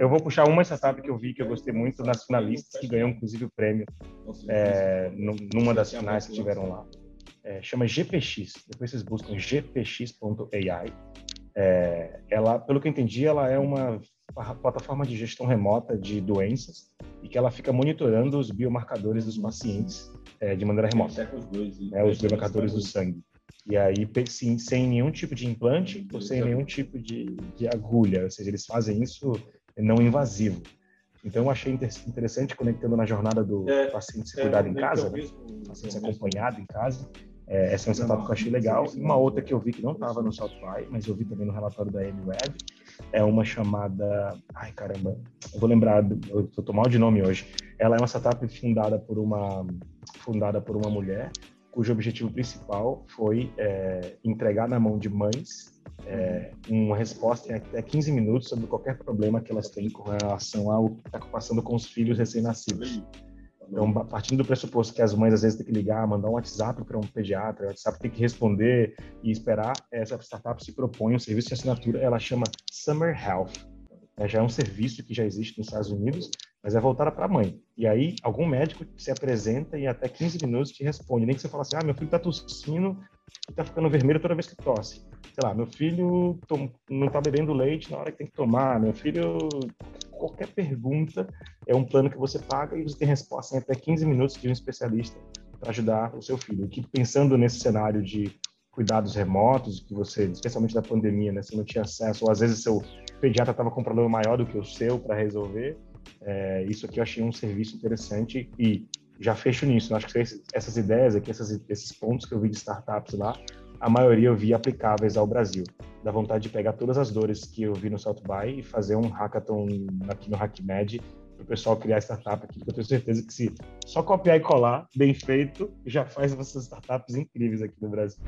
Eu vou puxar uma startup que eu vi que eu gostei muito nas finalistas, que ganhou inclusive o prêmio é, numa das finais que tiveram lá. É, chama GPX. Depois vocês buscam gpx.ai. É, ela, pelo que eu entendi, ela é uma plataforma de gestão remota de doenças e que ela fica monitorando os biomarcadores dos pacientes é, de maneira remota. Né, os biomarcadores do sangue. E aí, sim, sem nenhum tipo de implante ou sem nenhum tipo de, de agulha. Ou seja, eles fazem isso não invasivo. Então, eu achei interessante, conectando na jornada do é, paciente ser cuidado é, em casa, né? paciente ser acompanhado em casa. É, essa é uma startup que eu achei legal. Uma outra que eu vi que não estava no Southby, mas eu vi também no relatório da MWeb, é uma chamada. Ai, caramba, eu vou lembrar, eu tô mal de nome hoje. Ela é uma startup fundada por uma, fundada por uma mulher, cujo objetivo principal foi é, entregar na mão de mães é, uma resposta em até 15 minutos sobre qualquer problema que elas têm com relação ao que está passando com os filhos recém-nascidos. Então, partindo do pressuposto que as mães às vezes têm que ligar, mandar um WhatsApp para um pediatra, o WhatsApp tem que responder e esperar, essa startup se propõe um serviço de assinatura, ela chama Summer Health. É, já é um serviço que já existe nos Estados Unidos, mas é voltada para a mãe. E aí, algum médico se apresenta e até 15 minutos te responde. Nem que você fale assim, ah, meu filho está tossindo e está ficando vermelho toda vez que tosse. Sei lá, meu filho não está bebendo leite na hora que tem que tomar. Meu filho... Qualquer pergunta é um plano que você paga e você tem resposta em até 15 minutos de um especialista para ajudar o seu filho. Que pensando nesse cenário de cuidados remotos, que você, especialmente da pandemia, né, você não tinha acesso, ou às vezes seu pediatra estava com um problema maior do que o seu para resolver, é, isso aqui eu achei um serviço interessante e já fecho nisso. Eu acho que essas ideias aqui, essas, esses pontos que eu vi de startups lá, a maioria eu vi aplicáveis ao Brasil. Da vontade de pegar todas as dores que eu vi no South By e fazer um hackathon aqui no HackMed para o pessoal criar startup aqui, porque eu tenho certeza que se só copiar e colar, bem feito, já faz essas startups incríveis aqui no Brasil.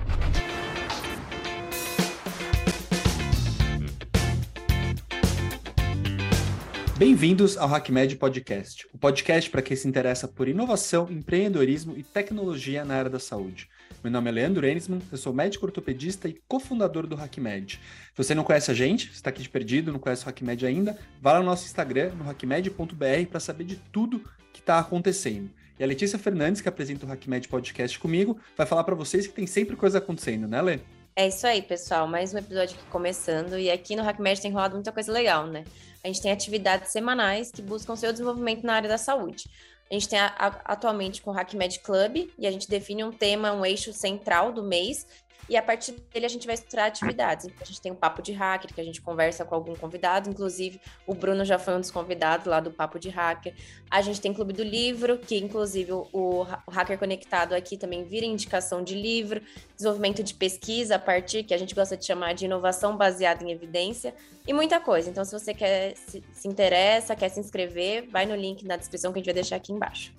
Bem-vindos ao HackMed Podcast, o podcast para quem se interessa por inovação, empreendedorismo e tecnologia na área da saúde. Meu nome é Leandro Enisman, eu sou médico ortopedista e cofundador do HackMed. Se você não conhece a gente, está aqui de perdido, não conhece o HackMed ainda, vá lá no nosso Instagram, no hackmed.br, para saber de tudo que está acontecendo. E a Letícia Fernandes, que apresenta o HackMed Podcast comigo, vai falar para vocês que tem sempre coisa acontecendo, né, Lê? É isso aí, pessoal. Mais um episódio aqui começando. E aqui no HackMed tem rolado muita coisa legal, né? A gente tem atividades semanais que buscam seu desenvolvimento na área da saúde. A gente tem a, a, atualmente com o HackMed Club e a gente define um tema, um eixo central do mês e a partir dele a gente vai estruturar atividades. Então, a gente tem o Papo de Hacker, que a gente conversa com algum convidado, inclusive o Bruno já foi um dos convidados lá do Papo de Hacker. A gente tem Clube do Livro, que inclusive o, o Hacker Conectado aqui também vira indicação de livro, desenvolvimento de pesquisa a partir, que a gente gosta de chamar de inovação baseada em evidência, e muita coisa. Então, se você quer se, se interessa, quer se inscrever, vai no link na descrição que a gente vai deixar aqui embaixo.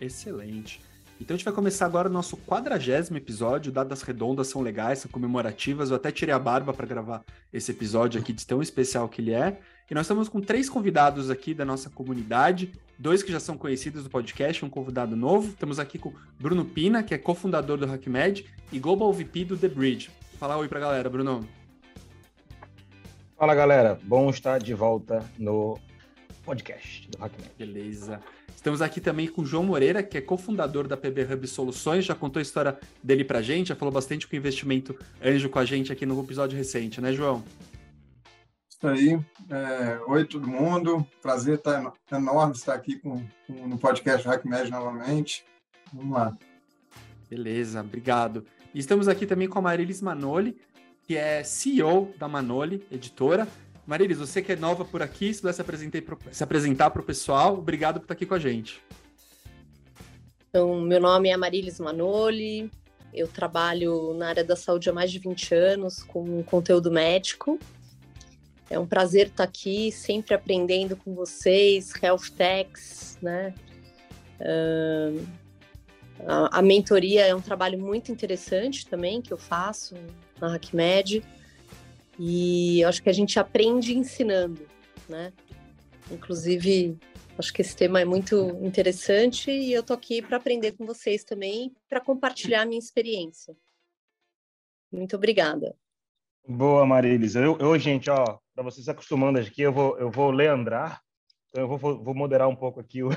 Excelente. Então a gente vai começar agora o nosso quadragésimo episódio. Dadas redondas são legais, são comemorativas. Eu até tirei a barba para gravar esse episódio aqui de tão especial que ele é. E nós estamos com três convidados aqui da nossa comunidade, dois que já são conhecidos do podcast, um convidado novo. Estamos aqui com Bruno Pina, que é cofundador do HackMed, e Global VP do The Bridge. Fala oi para a galera, Bruno. Fala galera, bom estar de volta no podcast do HackMed. Beleza. Estamos aqui também com o João Moreira, que é cofundador da PB Hub Soluções, já contou a história dele pra gente, já falou bastante com o investimento anjo com a gente aqui no episódio recente, né, João? Isso aí. É, oi, todo mundo. Prazer tá enorme estar aqui com, com, no podcast HackMed novamente. Vamos lá. Beleza, obrigado. E estamos aqui também com a Marilis Manoli, que é CEO da Manoli, editora, Marilis, você que é nova por aqui, se puder se apresentar para o pessoal, obrigado por estar aqui com a gente. Então, meu nome é Marilis Manoli, eu trabalho na área da saúde há mais de 20 anos com conteúdo médico. É um prazer estar aqui, sempre aprendendo com vocês, health techs, né? Uh, a, a mentoria é um trabalho muito interessante também que eu faço na HackMed. E acho que a gente aprende ensinando, né? Inclusive, acho que esse tema é muito interessante e eu tô aqui para aprender com vocês também, para compartilhar a minha experiência. Muito obrigada. Boa, Marilis. Eu, eu gente, ó, para vocês acostumando aqui, eu vou, eu vou leandrar, então eu vou, vou moderar um pouco aqui o,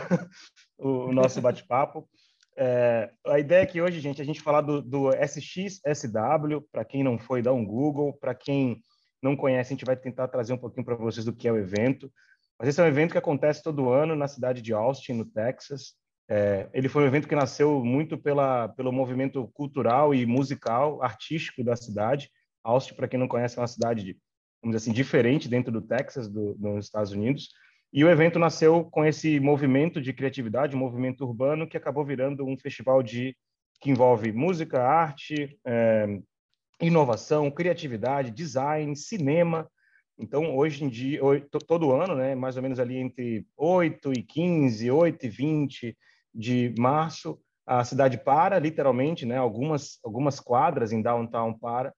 o nosso bate-papo. É, a ideia aqui hoje, gente, é a gente falar do, do SXSW, para quem não foi, dá um Google, para quem não conhece, a gente vai tentar trazer um pouquinho para vocês do que é o evento. Mas esse é um evento que acontece todo ano na cidade de Austin, no Texas. É, ele foi um evento que nasceu muito pela, pelo movimento cultural e musical, artístico da cidade. Austin, para quem não conhece, é uma cidade de vamos dizer assim, diferente dentro do Texas, do, nos Estados Unidos. E o evento nasceu com esse movimento de criatividade, um movimento urbano, que acabou virando um festival de que envolve música, arte, é, inovação, criatividade, design, cinema. Então, hoje em dia, todo ano, né, mais ou menos ali entre 8 e 15, 8 e 20 de março, a cidade para, literalmente, né, algumas, algumas quadras em downtown para,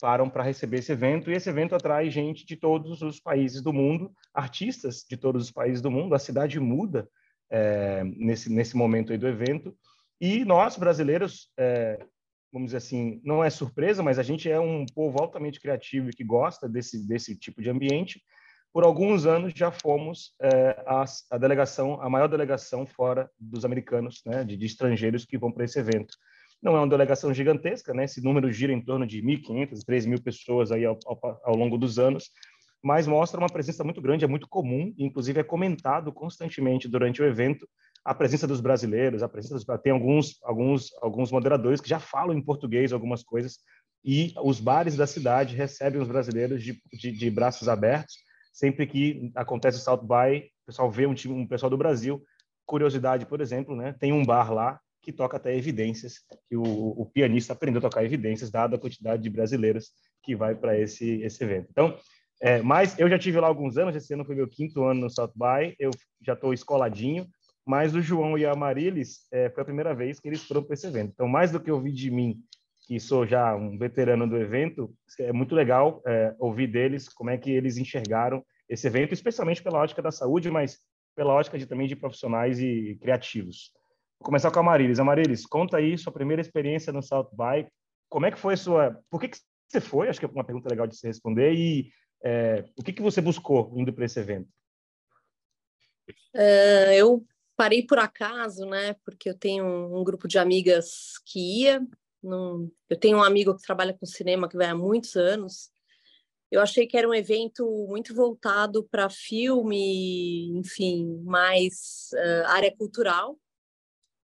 param para receber esse evento, e esse evento atrai gente de todos os países do mundo, artistas de todos os países do mundo, a cidade muda é, nesse, nesse momento aí do evento, e nós, brasileiros, é, vamos dizer assim, não é surpresa, mas a gente é um povo altamente criativo e que gosta desse, desse tipo de ambiente, por alguns anos já fomos é, a, a, delegação, a maior delegação fora dos americanos, né, de, de estrangeiros que vão para esse evento. Não é uma delegação gigantesca, né? Esse número gira em torno de 1.500, 3.000 pessoas aí ao, ao, ao longo dos anos, mas mostra uma presença muito grande, é muito comum, inclusive é comentado constantemente durante o evento a presença dos brasileiros, a presença dos tem alguns alguns alguns moderadores que já falam em português algumas coisas e os bares da cidade recebem os brasileiros de, de, de braços abertos sempre que acontece o South by, o pessoal vê um time um pessoal do Brasil. Curiosidade, por exemplo, né? Tem um bar lá que toca até evidências, que o, o pianista aprendeu a tocar evidências, dada a quantidade de brasileiros que vai para esse, esse evento. Então, é, mas eu já tive lá alguns anos, esse ano foi meu quinto ano no South By, eu já estou escoladinho, mas o João e a Marilis é, foi a primeira vez que eles foram para esse evento. Então, mais do que ouvir de mim, que sou já um veterano do evento, é muito legal é, ouvir deles como é que eles enxergaram esse evento, especialmente pela ótica da saúde, mas pela ótica de, também de profissionais e criativos. Vou começar com a Marilis. Amarilis, conta aí sua primeira experiência no South By. Como é que foi sua... Por que, que você foi? Acho que é uma pergunta legal de se responder. E é, o que, que você buscou indo para esse evento? Uh, eu parei por acaso, né? Porque eu tenho um, um grupo de amigas que ia. Num... Eu tenho um amigo que trabalha com cinema que vai há muitos anos. Eu achei que era um evento muito voltado para filme, enfim, mais uh, área cultural.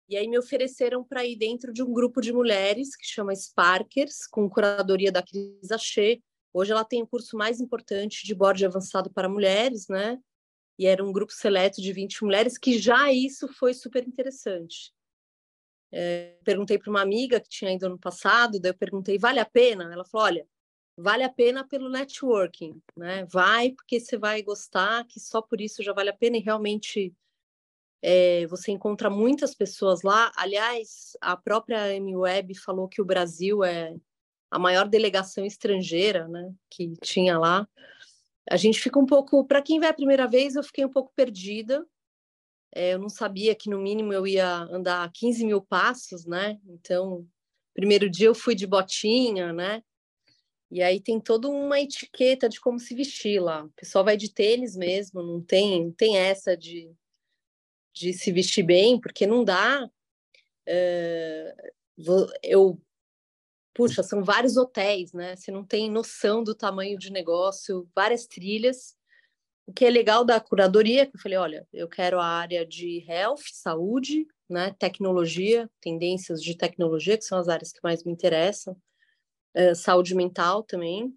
E aí me ofereceram para ir dentro de um grupo de mulheres que chama Sparkers, com curadoria da Cris Achê. Hoje ela tem o curso mais importante de board avançado para mulheres, né? E era um grupo seleto de 20 mulheres, que já isso foi super interessante. É, perguntei para uma amiga que tinha ido ano passado, daí eu perguntei, vale a pena? Ela falou, olha, vale a pena pelo networking, né? Vai porque você vai gostar, que só por isso já vale a pena e realmente é, você encontra muitas pessoas lá. Aliás, a própria MWeb falou que o Brasil é a maior delegação estrangeira né, que tinha lá. A gente fica um pouco. Para quem vai a primeira vez, eu fiquei um pouco perdida. É, eu não sabia que no mínimo eu ia andar 15 mil passos, né? Então, primeiro dia eu fui de botinha, né? E aí tem toda uma etiqueta de como se vestir lá. O pessoal vai de tênis mesmo, não tem, não tem essa de de se vestir bem, porque não dá. Uh, eu, puxa, são vários hotéis, né? Você não tem noção do tamanho de negócio, várias trilhas. O que é legal da curadoria, que eu falei, olha, eu quero a área de health, saúde, né, tecnologia, tendências de tecnologia, que são as áreas que mais me interessam, uh, saúde mental também.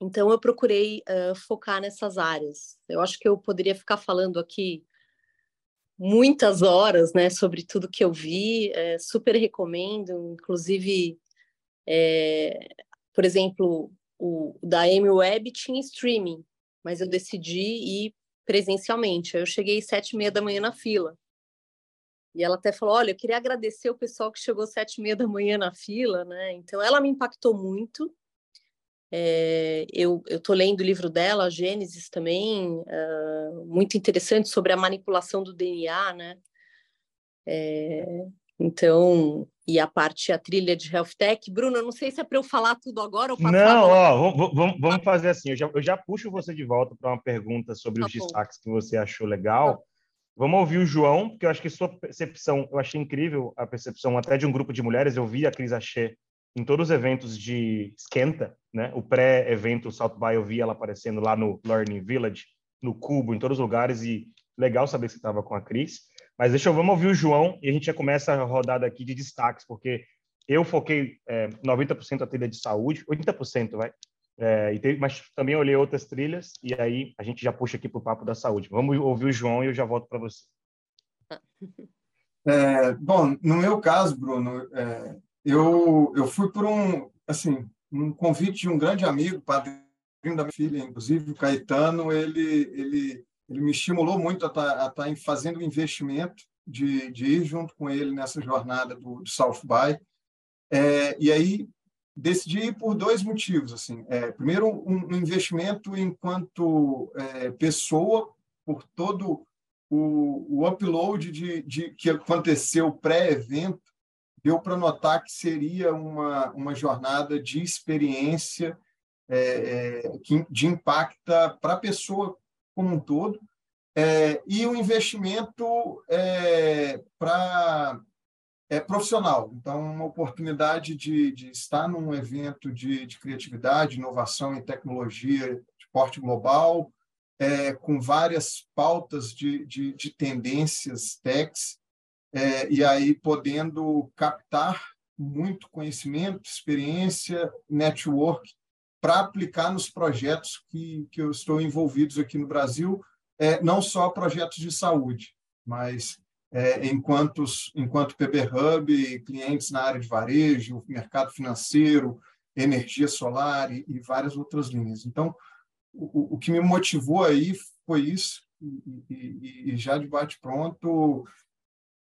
Então, eu procurei uh, focar nessas áreas. Eu acho que eu poderia ficar falando aqui muitas horas, né, sobre tudo que eu vi, é, super recomendo, inclusive, é, por exemplo, o da M Web tinha streaming, mas eu decidi ir presencialmente. Eu cheguei sete e meia da manhã na fila. E ela até falou, olha, eu queria agradecer o pessoal que chegou sete e meia da manhã na fila, né? Então, ela me impactou muito. É, eu estou lendo o livro dela, Gênesis também, uh, muito interessante sobre a manipulação do DNA, né? É, Então, e a parte, a trilha de Health Tech. Bruno, não sei se é para eu falar tudo agora ou passar. Não, ó, vamos, vamos fazer assim. Eu já, eu já puxo você de volta para uma pergunta sobre tá os bom. destaques que você achou legal. Tá. Vamos ouvir o João, porque eu acho que sua percepção, eu achei incrível a percepção até de um grupo de mulheres. Eu vi a Cris Achê em todos os eventos de esquenta, né? O pré-evento South by eu vi ela aparecendo lá no Learning Village, no Cubo, em todos os lugares e legal saber que você estava com a Cris. Mas deixa eu, vamos ouvir o João e a gente já começa a rodada aqui de destaques, porque eu foquei é, 90% a trilha de saúde, 80% vai, é, e tem, mas também olhei outras trilhas e aí a gente já puxa aqui para o papo da saúde. Vamos ouvir o João e eu já volto para você. É, bom, no meu caso, Bruno, é, eu, eu fui por um, assim, um convite de um grande amigo, padrinho da minha filha, inclusive, o Caetano, ele, ele ele me estimulou muito a estar, tá, tá fazendo o investimento de, de, ir junto com ele nessa jornada do, do South By. É, e aí decidi ir por dois motivos. Assim. É, primeiro, um, um, investimento enquanto é, pessoa, por todo o, o upload de, de, que aconteceu pré-evento, deu para notar que seria uma, uma jornada de experiência é, é, que, de impacta para a pessoa como um todo, é, e o um investimento é, para é, profissional. Então, uma oportunidade de, de estar num evento de, de, criatividade, inovação e tecnologia de porte global, é, com várias pautas de, de, tendências techs, é, e aí podendo captar muito conhecimento, experiência, network para aplicar nos projetos que, que eu estou envolvidos aqui no Brasil, é, não só projetos de saúde, mas é, enquanto, enquanto PB Hub, clientes na área de varejo, mercado financeiro, energia solar e, e várias outras linhas. Então, o, o, que me motivou aí foi isso, e, e, e já de bate-pronto,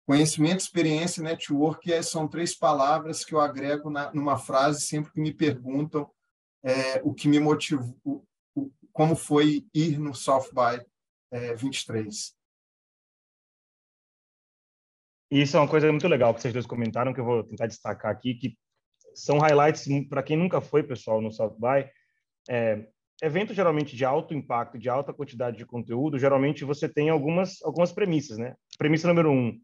conhecimento, experiência e network são três palavras que eu agrego na, numa frase sempre que me perguntam é, o que me motivou, o, como foi ir no South by é, 23. Isso é uma coisa muito legal que vocês dois comentaram, que eu vou tentar destacar aqui, que são highlights para quem nunca foi, pessoal, no South by. É, evento geralmente de alto impacto, de alta quantidade de conteúdo, geralmente você tem algumas, algumas premissas, né? Premissa número um,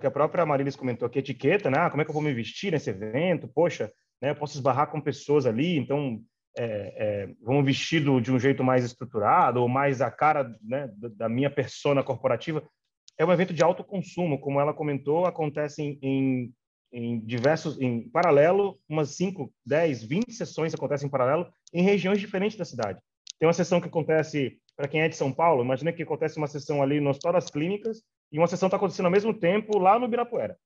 que a própria Marilis comentou aqui, etiqueta, né? Ah, como é que eu vou me vestir nesse evento? Poxa, né? Eu posso esbarrar com pessoas ali, então é, é, vão vestido de um jeito mais estruturado ou mais a cara né, da minha persona corporativa. É um evento de alto consumo, como ela comentou, acontece em, em, em diversos, em paralelo, umas 5, 10, 20 sessões acontecem em paralelo em regiões diferentes da cidade. Tem uma sessão que acontece, para quem é de São Paulo, imagina que acontece uma sessão ali no Hospital das Clínicas e uma sessão está acontecendo ao mesmo tempo lá no Ibirapuera.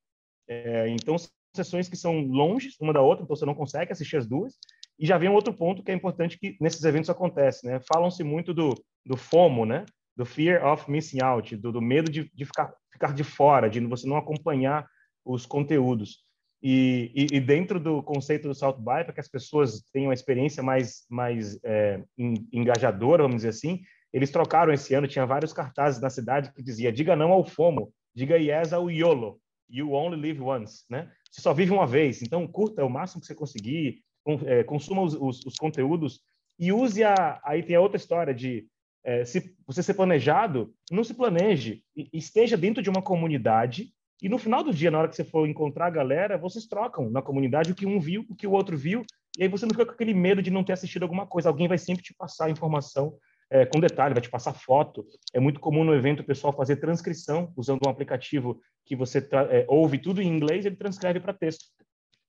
É, então, sessões que são longe uma da outra, então você não consegue assistir as duas. E já vem um outro ponto que é importante que nesses eventos acontece, né? Falam-se muito do, do FOMO, né? Do fear of missing out, do, do medo de, de ficar, ficar de fora, de você não acompanhar os conteúdos. E, e, e, dentro do conceito do South By, para que as pessoas tenham uma experiência mais, mais é, engajadora, vamos dizer assim, eles trocaram esse ano, tinha vários cartazes na cidade que dizia diga não ao FOMO, diga yes ao YOLO, you only live once, né? Você só vive uma vez, então curta o máximo que você conseguir, é, consuma os, os, os, conteúdos e use a. Aí tem a outra história de é, se você ser planejado, não se planeje, esteja dentro de uma comunidade e no final do dia, na hora que você for encontrar a galera, vocês trocam na comunidade o que um viu, o que o outro viu, e aí você não fica com aquele medo de não ter assistido alguma coisa. Alguém vai sempre te passar a informação é, com detalhe, vai te passar foto. É muito comum no evento o pessoal fazer transcrição usando um aplicativo que você é, ouve tudo em inglês ele transcreve para texto.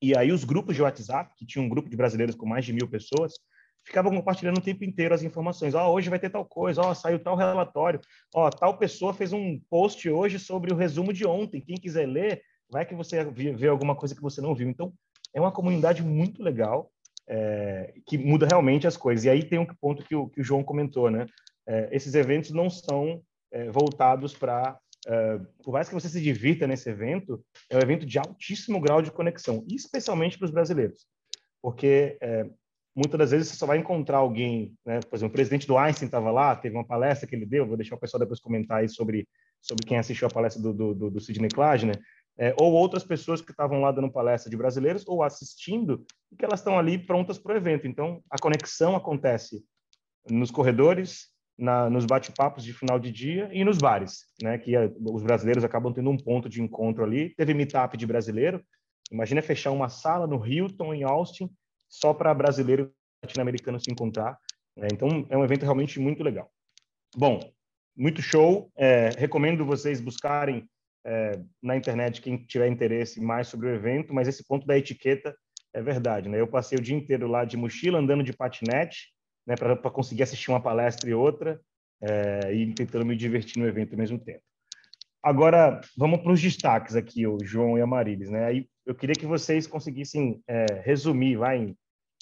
E aí os grupos de WhatsApp, que tinha um grupo de brasileiros com mais de mil pessoas, ficavam compartilhando o tempo inteiro as informações. Ó, oh, hoje vai ter tal coisa, ó, oh, saiu tal relatório, ó, oh, tal pessoa fez um post hoje sobre o resumo de ontem. Quem quiser ler, vai que você vê alguma coisa que você não viu. Então, é uma comunidade muito legal, é, que muda realmente as coisas. E aí tem um ponto que o, que o João comentou, né? É, esses eventos não são é, voltados para Uh, por mais que você se divirta nesse evento, é um evento de altíssimo grau de conexão, especialmente para os brasileiros, porque é, muitas das vezes você só vai encontrar alguém, né, por exemplo, o presidente do Einstein estava lá, teve uma palestra que ele deu, vou deixar o pessoal depois comentar aí sobre, sobre quem assistiu a palestra do, do, do Sidney Clark, né, é, ou outras pessoas que estavam lá dando palestra de brasileiros ou assistindo, e que elas estão ali prontas para o evento. Então, a conexão acontece nos corredores, na, nos bate-papos de final de dia e nos bares, né? Que a, os brasileiros acabam tendo um ponto de encontro ali. Teve meetup de brasileiro. Imagina fechar uma sala no Hilton, em Austin, só para brasileiro latino-americano se encontrar. Né? Então, é um evento realmente muito legal. Bom, muito show. É, recomendo vocês buscarem é, na internet quem tiver interesse mais sobre o evento, mas esse ponto da etiqueta é verdade, né? Eu passei o dia inteiro lá de mochila, andando de patinete, né, para conseguir assistir uma palestra e outra, é, e tentando me divertir no evento ao mesmo tempo. Agora, vamos para os destaques aqui, o João e a Marilis, né? Aí eu queria que vocês conseguissem é, resumir, vai, em,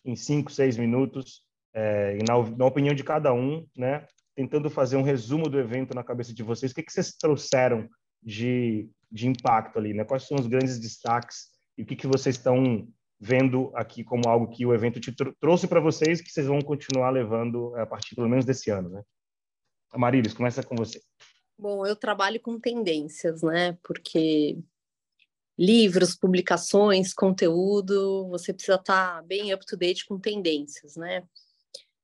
em cinco, seis minutos, é, na, na, opinião de cada um, né? Tentando fazer um resumo do evento na cabeça de vocês. O que, que vocês trouxeram de, de impacto ali, né? Quais são os grandes destaques e o que, que vocês estão vendo aqui como algo que o evento te tr trouxe para vocês que vocês vão continuar levando a partir pelo menos desse ano, né? Marilis, começa com você. Bom, eu trabalho com tendências, né? Porque livros, publicações, conteúdo, você precisa estar tá bem up to date com tendências, né?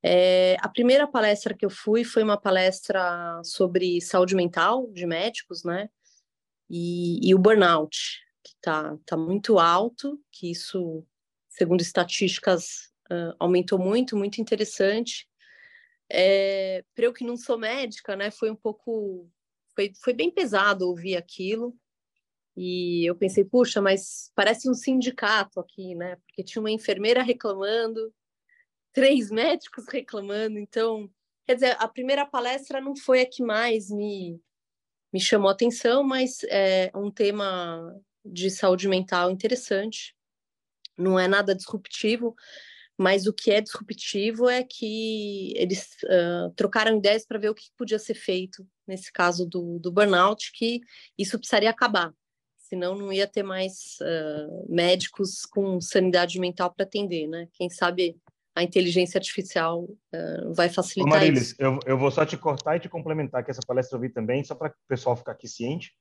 É, a primeira palestra que eu fui foi uma palestra sobre saúde mental de médicos, né? E, e o burnout, que está tá muito alto, que isso, segundo estatísticas, uh, aumentou muito, muito interessante. É, para eu que não sou médica, né, foi um pouco, foi, foi bem pesado ouvir aquilo. E eu pensei, puxa, mas parece um sindicato aqui, né? Porque tinha uma enfermeira reclamando, três médicos reclamando. Então, quer dizer, a primeira palestra não foi a que mais me, me chamou a atenção, mas é um tema de saúde mental interessante. Não é nada disruptivo, mas o que é disruptivo é que eles uh, trocaram ideias para ver o que podia ser feito nesse caso do, do burnout, que isso precisaria acabar, senão não ia ter mais uh, médicos com sanidade mental para atender, né? Quem sabe a inteligência artificial uh, vai facilitar Ô Marilis, isso. Eu, eu vou só te cortar e te complementar, que essa palestra eu vi também, só para o pessoal ficar aqui ciente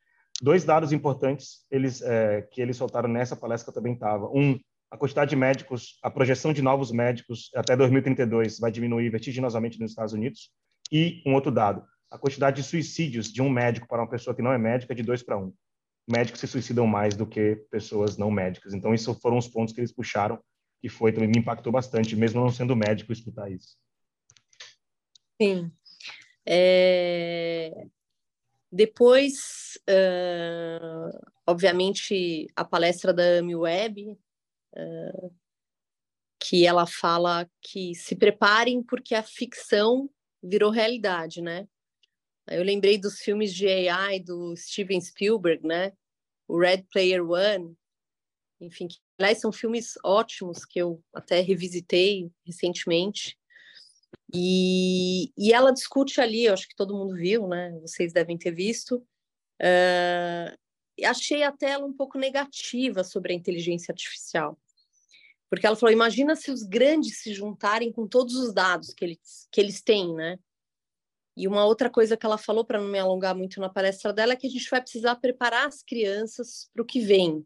dois dados importantes eles, é, que eles soltaram nessa palestra que eu também estava. Um, a quantidade de médicos, a projeção de novos médicos até 2032 vai diminuir vertiginosamente nos Estados Unidos. E um outro dado, a quantidade de suicídios de um médico para uma pessoa que não é médica é de dois para um. Médicos se suicidam mais do que pessoas não médicas. Então, isso foram os pontos que eles puxaram, que foi também me impactou bastante, mesmo não sendo médico, escutar isso. Sim. É... Depois, uh, obviamente, a palestra da Amy Webb, uh, que ela fala que se preparem porque a ficção virou realidade, né? Eu lembrei dos filmes de AI do Steven Spielberg, né? O Red Player One, enfim, que aliás são filmes ótimos que eu até revisitei recentemente. E, e ela discute ali, eu acho que todo mundo viu, né? Vocês devem ter visto. Uh, achei até ela um pouco negativa sobre a inteligência artificial. Porque ela falou: imagina se os grandes se juntarem com todos os dados que eles, que eles têm, né? E uma outra coisa que ela falou, para não me alongar muito na palestra dela, é que a gente vai precisar preparar as crianças para o que vem.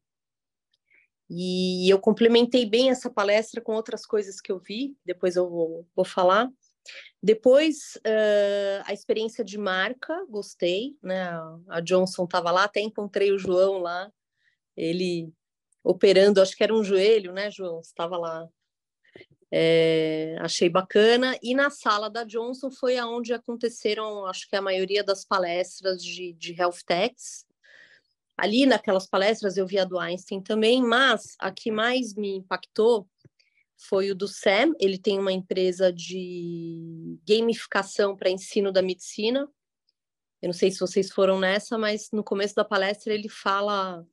E eu complementei bem essa palestra com outras coisas que eu vi, depois eu vou, vou falar. Depois, uh, a experiência de marca, gostei, né? A Johnson estava lá, até encontrei o João lá, ele operando, acho que era um joelho, né, João? Estava lá. É, achei bacana. E na sala da Johnson foi aonde aconteceram, acho que a maioria das palestras de, de health techs. Ali naquelas palestras eu vi a do Einstein também, mas a que mais me impactou foi o do Sam. Ele tem uma empresa de gamificação para ensino da medicina. Eu não sei se vocês foram nessa, mas no começo da palestra ele fala: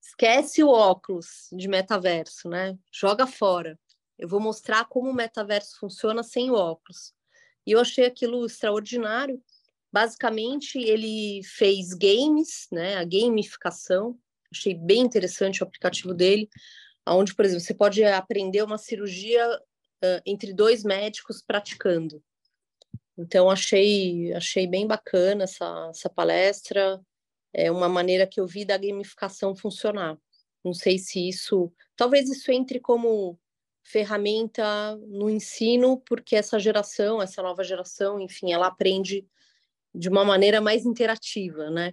esquece o óculos de metaverso, né? Joga fora. Eu vou mostrar como o metaverso funciona sem o óculos. E eu achei aquilo extraordinário. Basicamente, ele fez games, né? A gamificação. Achei bem interessante o aplicativo dele onde, por exemplo, você pode aprender uma cirurgia uh, entre dois médicos praticando. Então, achei, achei bem bacana essa, essa palestra. é uma maneira que eu vi da gamificação funcionar. Não sei se isso, talvez isso entre como ferramenta no ensino, porque essa geração, essa nova geração, enfim, ela aprende de uma maneira mais interativa, né?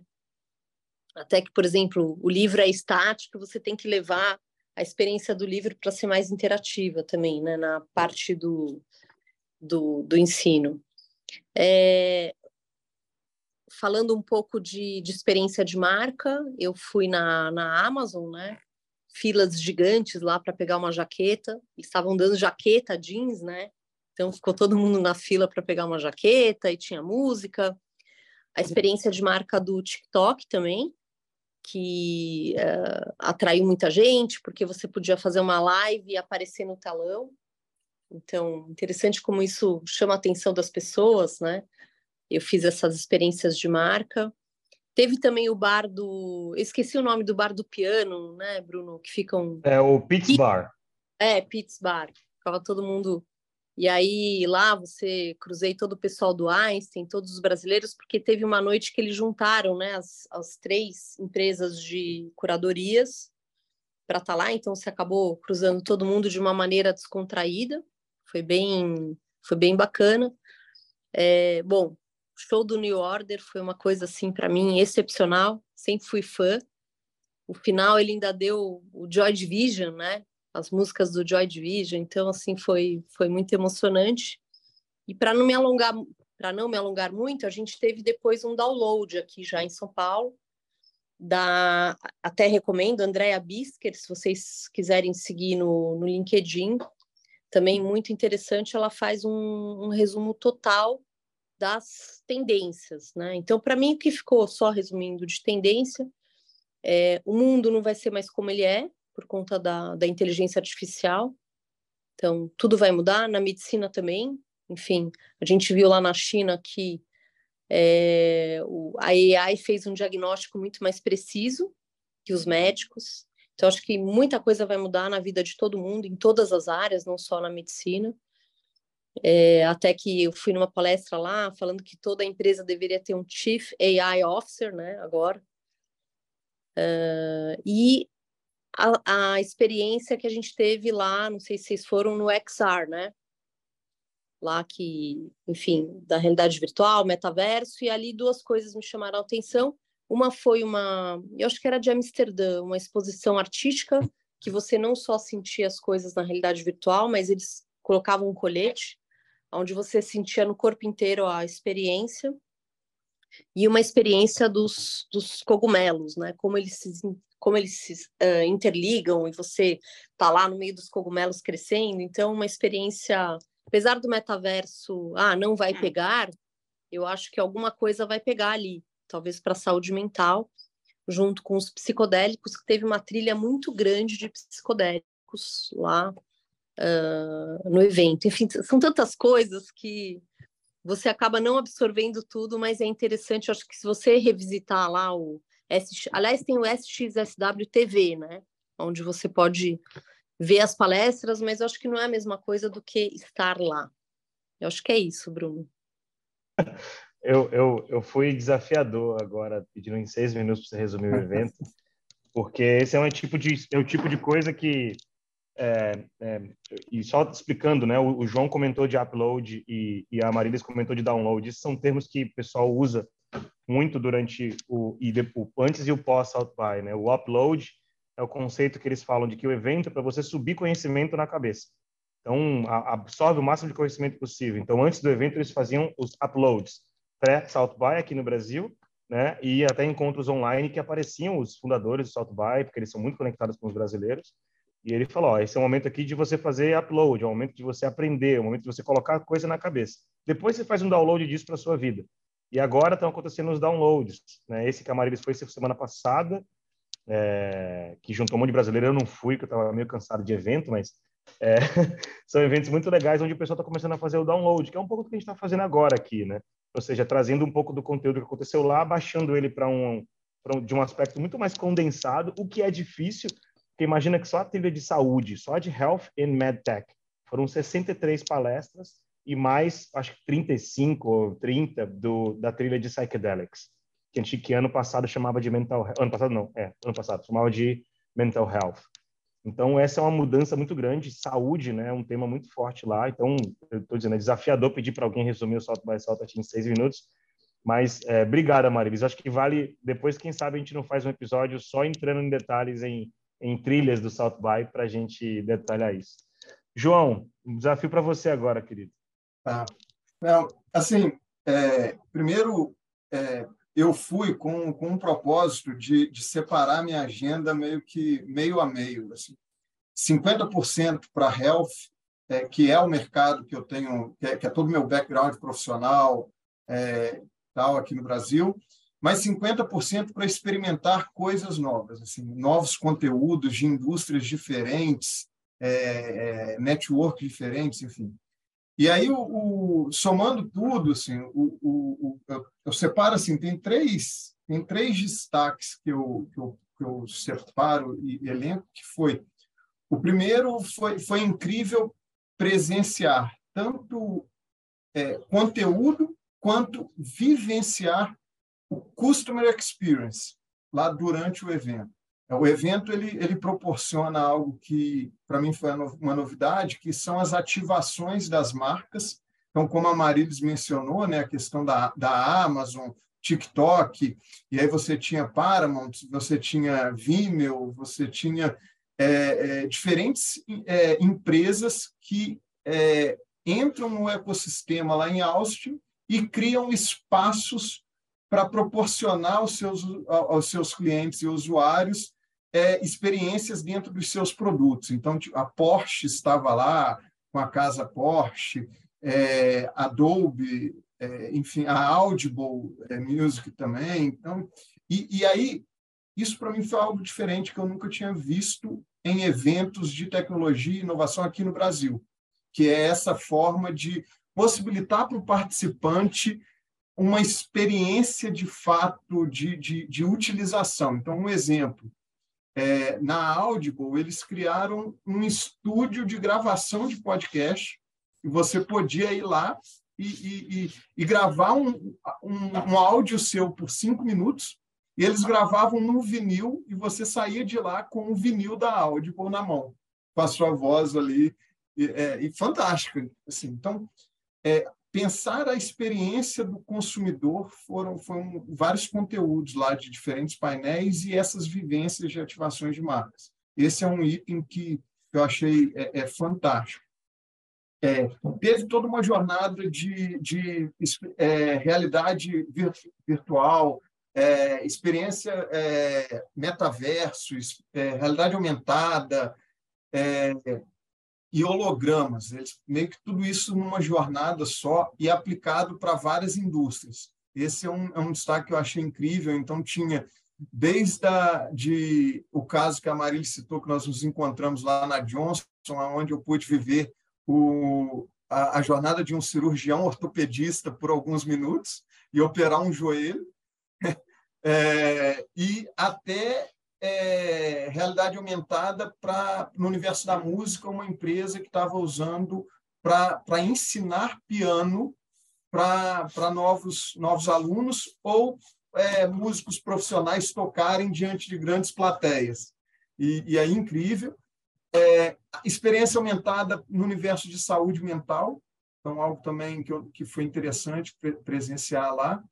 Até que, por exemplo, o livro é estático, você tem que levar a experiência do livro para ser mais interativa também, né? Na parte do, do, do ensino. É, falando um pouco de, de experiência de marca, eu fui na, na Amazon, né? Filas gigantes lá para pegar uma jaqueta. estavam dando jaqueta jeans, né? Então ficou todo mundo na fila para pegar uma jaqueta e tinha música. A experiência de marca do TikTok também, que uh, atraiu muita gente, porque você podia fazer uma live e aparecer no telão. Então, interessante como isso chama a atenção das pessoas, né? Eu fiz essas experiências de marca. Teve também o bar do. Eu esqueci o nome do bar do piano, né, Bruno? Que ficam. É o Pitts Bar. É, Pitts Bar. Ficava todo mundo. E aí lá você cruzei todo o pessoal do Einstein, todos os brasileiros, porque teve uma noite que eles juntaram né, as, as três empresas de curadorias para estar tá lá, então você acabou cruzando todo mundo de uma maneira descontraída, foi bem, foi bem bacana. É, bom, show do New Order foi uma coisa assim para mim excepcional, sempre fui fã. O final ele ainda deu o Joy Division, né? As músicas do Joy Division, então assim foi foi muito emocionante. E para não me alongar, para não me alongar muito, a gente teve depois um download aqui já em São Paulo da até recomendo Andrea Bisker, se vocês quiserem seguir no, no LinkedIn, também muito interessante. Ela faz um, um resumo total das tendências, né? Então, para mim, o que ficou só resumindo de tendência, é, o mundo não vai ser mais como ele é por conta da, da inteligência artificial. Então, tudo vai mudar na medicina também. Enfim, a gente viu lá na China que é, o, a AI fez um diagnóstico muito mais preciso que os médicos. Então, acho que muita coisa vai mudar na vida de todo mundo, em todas as áreas, não só na medicina. É, até que eu fui numa palestra lá falando que toda empresa deveria ter um Chief AI Officer, né, agora. Uh, e a, a, experiência que a gente teve lá, não sei se vocês foram no XR, né? Lá que, enfim, da realidade virtual, metaverso, e ali duas coisas me chamaram a atenção. Uma foi uma, eu acho que era de Amsterdã, uma exposição artística que você não só sentia as coisas na realidade virtual, mas eles colocavam um colete onde você sentia no corpo inteiro a experiência e uma experiência dos, dos cogumelos, né? Como eles se, como eles se uh, interligam e você tá lá no meio dos cogumelos crescendo. Então, uma experiência, apesar do metaverso, ah, não vai hum. pegar, eu acho que alguma coisa vai pegar ali, talvez para a saúde mental, junto com os psicodélicos, que teve uma trilha muito grande de psicodélicos lá uh, no evento. Enfim, são tantas coisas que você acaba não absorvendo tudo, mas é interessante, acho que se você revisitar lá o SX, aliás, tem o SXSW TV, né? Onde você pode ver as palestras, mas eu acho que não é a mesma coisa do que estar lá. Eu acho que é isso, Bruno. Eu, eu, eu fui desafiador agora, pedindo em seis minutos para você resumir o evento, porque esse é um tipo de, é o tipo de coisa que é, é, e só explicando, né? O, o, João comentou de upload e, e a Marilis comentou de download. Esses são termos que o pessoal usa muito durante o, e de, o antes e o pós South by, né? O upload é o conceito que eles falam de que o evento é para você subir conhecimento na cabeça. Então, a, absorve o máximo de conhecimento possível. Então, antes do evento, eles faziam os uploads pré-South by aqui no Brasil, né? E até encontros online que apareciam os fundadores do South by, porque eles são muito conectados com os brasileiros. E ele falou: ó, esse é o momento aqui de você fazer upload, é o momento de você aprender, é o momento de você colocar coisa na cabeça. Depois você faz um download disso para sua vida. E agora estão acontecendo os downloads. Né? Esse que a Marilis foi semana passada, é, que juntou um monte de brasileiro. Eu não fui, porque eu estava meio cansado de evento, mas é, são eventos muito legais onde o pessoal está começando a fazer o download, que é um pouco do que a gente está fazendo agora aqui, né? Ou seja, trazendo um pouco do conteúdo que aconteceu lá, baixando ele para um, um, de um aspecto muito mais condensado, o que é difícil, porque imagina que só a trilha de saúde, só de Health and MedTech, foram 63 palestras e mais, acho que 35 ou 30 do, da trilha de Psychedelics, que a gente que ano passado chamava de mental ano passado não, é, ano passado chamava de mental health. Então essa é uma mudança muito grande, saúde, né, é um tema muito forte lá. Então eu estou dizendo, é desafiador pedir para alguém resumir o salto by salto em seis minutos, mas é, obrigada, Marilis. Acho que vale depois, quem sabe a gente não faz um episódio só entrando em detalhes em, em trilhas do South by para a gente detalhar isso. João, um desafio para você agora, querido. Tá. Não, assim, é, primeiro, é, eu fui com, com um propósito de, de separar minha agenda meio que meio a meio. Assim. 50% para health, é, que é o mercado que eu tenho, que é, que é todo o meu background profissional é, tal aqui no Brasil, mas 50% para experimentar coisas novas, assim, novos conteúdos de indústrias diferentes, é, é, network diferentes, enfim. E aí, o, o, somando tudo, assim, o, o, eu, eu, separo assim, tem três, tem três destaques que eu, que eu, que eu separo e, e elenco, que foi o primeiro foi, foi incrível presenciar tanto é, conteúdo quanto vivenciar o customer experience lá durante o evento. O evento ele, ele proporciona algo que, para mim, foi uma novidade, que são as ativações das marcas. Então, como a Marilis mencionou, né, a questão da, da Amazon, TikTok, e aí você tinha Paramount, você tinha Vimeo, você tinha é, é, diferentes é, empresas que é, entram no ecossistema lá em Austin e criam espaços para proporcionar aos seus, aos seus clientes e usuários é, experiências dentro dos seus produtos. Então, a Porsche estava lá com a casa Porsche, é, Adobe, é, enfim, a Audible é, Music também. Então, e, e aí, isso para mim foi algo diferente que eu nunca tinha visto em eventos de tecnologia e inovação aqui no Brasil, que é essa forma de possibilitar para o participante uma experiência de fato de, de, de utilização. Então, um exemplo, é, na Audible, eles criaram um estúdio de gravação de podcast, e você podia ir lá e, e, e, e gravar um, um, um, áudio seu por cinco minutos, e eles gravavam no vinil, e você saía de lá com o vinil da Audible na mão, com a sua voz ali, e, é, fantástica. Assim. Então, é, pensar a experiência do consumidor foram, foram vários conteúdos lá de diferentes painéis e essas vivências de ativações de marcas. Esse é um item que eu achei é, é fantástico. É, teve toda uma jornada de, de é, realidade virtual, é, experiência é, metaverso, é, realidade aumentada, é, e hologramas, eles, meio que tudo isso numa jornada só e aplicado para várias indústrias. Esse é um, é um destaque que eu achei incrível. Então, tinha desde a, de, o caso que a Marília citou, que nós nos encontramos lá na Johnson, onde eu pude viver o, a, a jornada de um cirurgião ortopedista por alguns minutos e operar um joelho, é, e até é, realidade aumentada para no universo da música uma empresa que estava usando para ensinar piano para novos novos alunos ou é, músicos profissionais tocarem diante de grandes plateias. E, e aí incrível. É, experiência aumentada no universo de saúde mental então algo também que, eu, que foi interessante presenciar lá.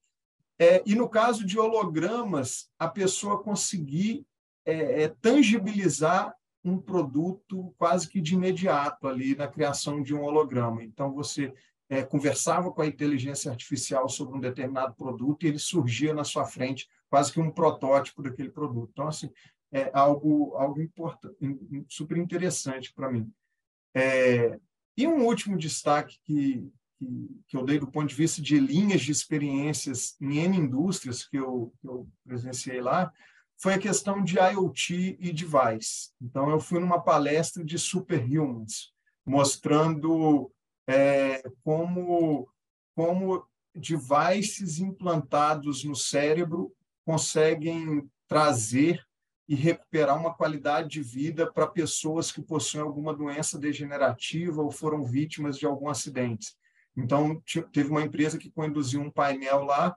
É, e no caso de hologramas, a pessoa conseguir é, é, tangibilizar um produto quase que de imediato ali na criação de um holograma. Então, você é, conversava com a inteligência artificial sobre um determinado produto e ele surgia na sua frente quase que um protótipo daquele produto. Então, assim, é algo, algo importante, super interessante para mim. É, e um último destaque que, que, que, eu dei do ponto de vista de linhas de experiências em N indústrias que eu, que eu presenciei lá, foi a questão de IoT e device. Então, eu fui numa palestra de superhumans, mostrando é, como, como devices implantados no cérebro conseguem trazer e recuperar uma qualidade de vida para pessoas que possuem alguma doença degenerativa ou foram vítimas de algum acidente. Então, teve uma empresa que conduziu um painel lá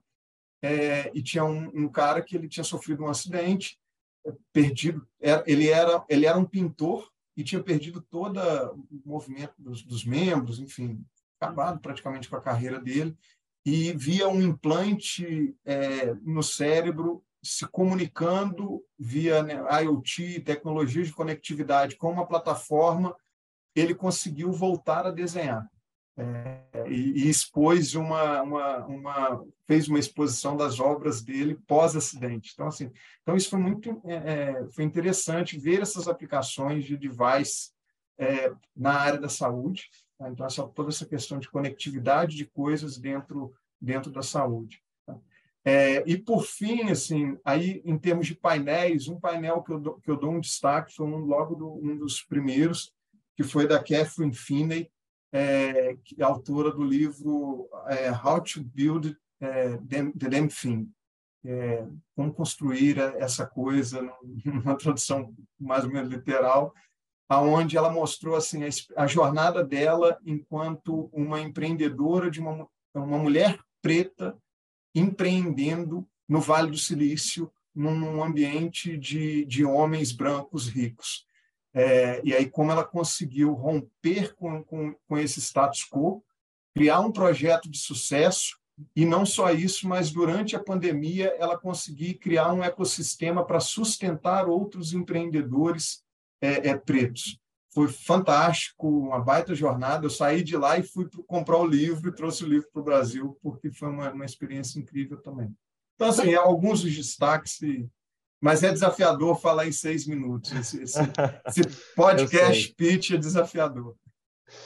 é, e tinha um, um, cara que ele tinha sofrido um acidente, é, perdido, era, ele, era, ele era um pintor e tinha perdido todo o movimento dos, dos membros, enfim, acabado praticamente com a carreira dele, e via um implante é, no cérebro se comunicando via né, IoT, tecnologias de conectividade com uma plataforma, ele conseguiu voltar a desenhar. É, e, e, expôs uma, uma, uma, fez uma exposição das obras dele pós-acidente. Então, assim, então isso foi muito é, é foi interessante ver essas aplicações de device é, na área da saúde. Tá? Então, essa, toda essa questão de conectividade de coisas dentro, dentro da saúde. Tá? É, e, por fim, assim, aí, em termos de painéis, um painel que eu, dou, que eu dou um destaque foi um, logo do, um dos primeiros, que foi da Catherine Finney, é, que é autora do livro é, How to Build é, the Damn Thing, é, como construir essa coisa, numa tradução mais ou menos literal, aonde ela mostrou assim a, a jornada dela enquanto uma empreendedora de uma, uma mulher preta empreendendo no Vale do Silício, num ambiente de, de homens brancos ricos. É, e aí, como ela conseguiu romper com, com, com esse status quo, criar um projeto de sucesso, e não só isso, mas durante a pandemia ela conseguiu criar um ecossistema para sustentar outros empreendedores é, é, pretos. Foi fantástico, uma baita jornada. Eu saí de lá e fui comprar o livro e trouxe o livro para o Brasil, porque foi uma, uma experiência incrível também. Então, assim, alguns dos destaques mas é desafiador falar em seis minutos. Esse, esse, esse podcast pitch é desafiador.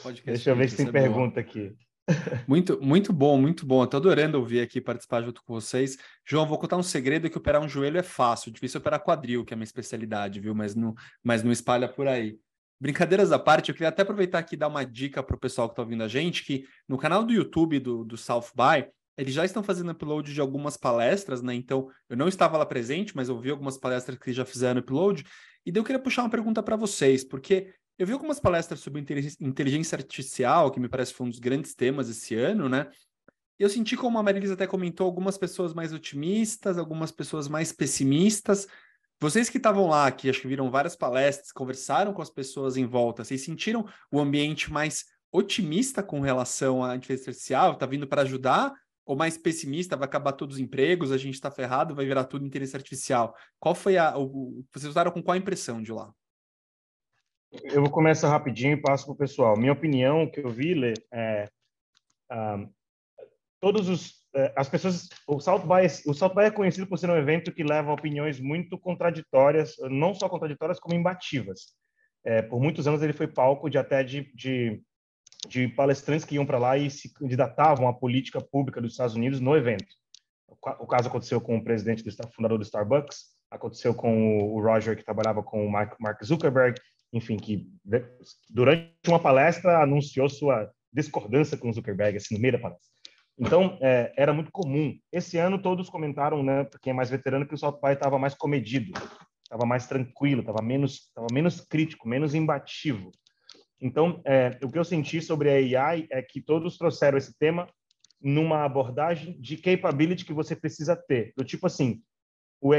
Podcast Deixa eu ver se tem é pergunta aqui. Muito, muito bom, muito bom. Estou adorando ouvir aqui participar junto com vocês. João, vou contar um segredo que operar um joelho é fácil, difícil operar quadril, que é a minha especialidade, viu? Mas não, mas não espalha por aí. Brincadeiras à parte, eu queria até aproveitar aqui e dar uma dica para o pessoal que está ouvindo a gente, que no canal do YouTube do, do South By, eles já estão fazendo upload de algumas palestras, né? Então, eu não estava lá presente, mas eu vi algumas palestras que já fizeram upload. E daí eu queria puxar uma pergunta para vocês, porque eu vi algumas palestras sobre inteligência artificial, que me parece que foi um dos grandes temas esse ano, né? Eu senti, como a Marilis até comentou, algumas pessoas mais otimistas, algumas pessoas mais pessimistas. Vocês que estavam lá, que acho que viram várias palestras, conversaram com as pessoas em volta, vocês sentiram o ambiente mais otimista com relação à inteligência artificial? Está vindo para ajudar? Ou mais pessimista, vai acabar todos os empregos, a gente está ferrado, vai virar tudo inteligência artificial. Qual foi a. O, vocês usaram com qual impressão de lá? Eu vou começar rapidinho e passo para o pessoal. Minha opinião, que eu vi, Lê, é. Um, todos os. É, as pessoas. O South, by, o South by é conhecido por ser um evento que leva opiniões muito contraditórias, não só contraditórias, como imbativas. É, por muitos anos ele foi palco de até de, de de palestrantes que iam para lá e se candidatavam à política pública dos Estados Unidos no evento. O caso aconteceu com o presidente do fundador do Starbucks, aconteceu com o Roger que trabalhava com o Mark Zuckerberg, enfim, que durante uma palestra anunciou sua discordância com Zuckerberg assim no meio da palestra. Então é, era muito comum. Esse ano todos comentaram, né, quem é mais veterano, que o South By estava mais comedido, estava mais tranquilo, estava menos, estava menos crítico, menos imbativo. Então, é, o que eu senti sobre a AI é que todos trouxeram esse tema numa abordagem de capability que você precisa ter. Do tipo assim,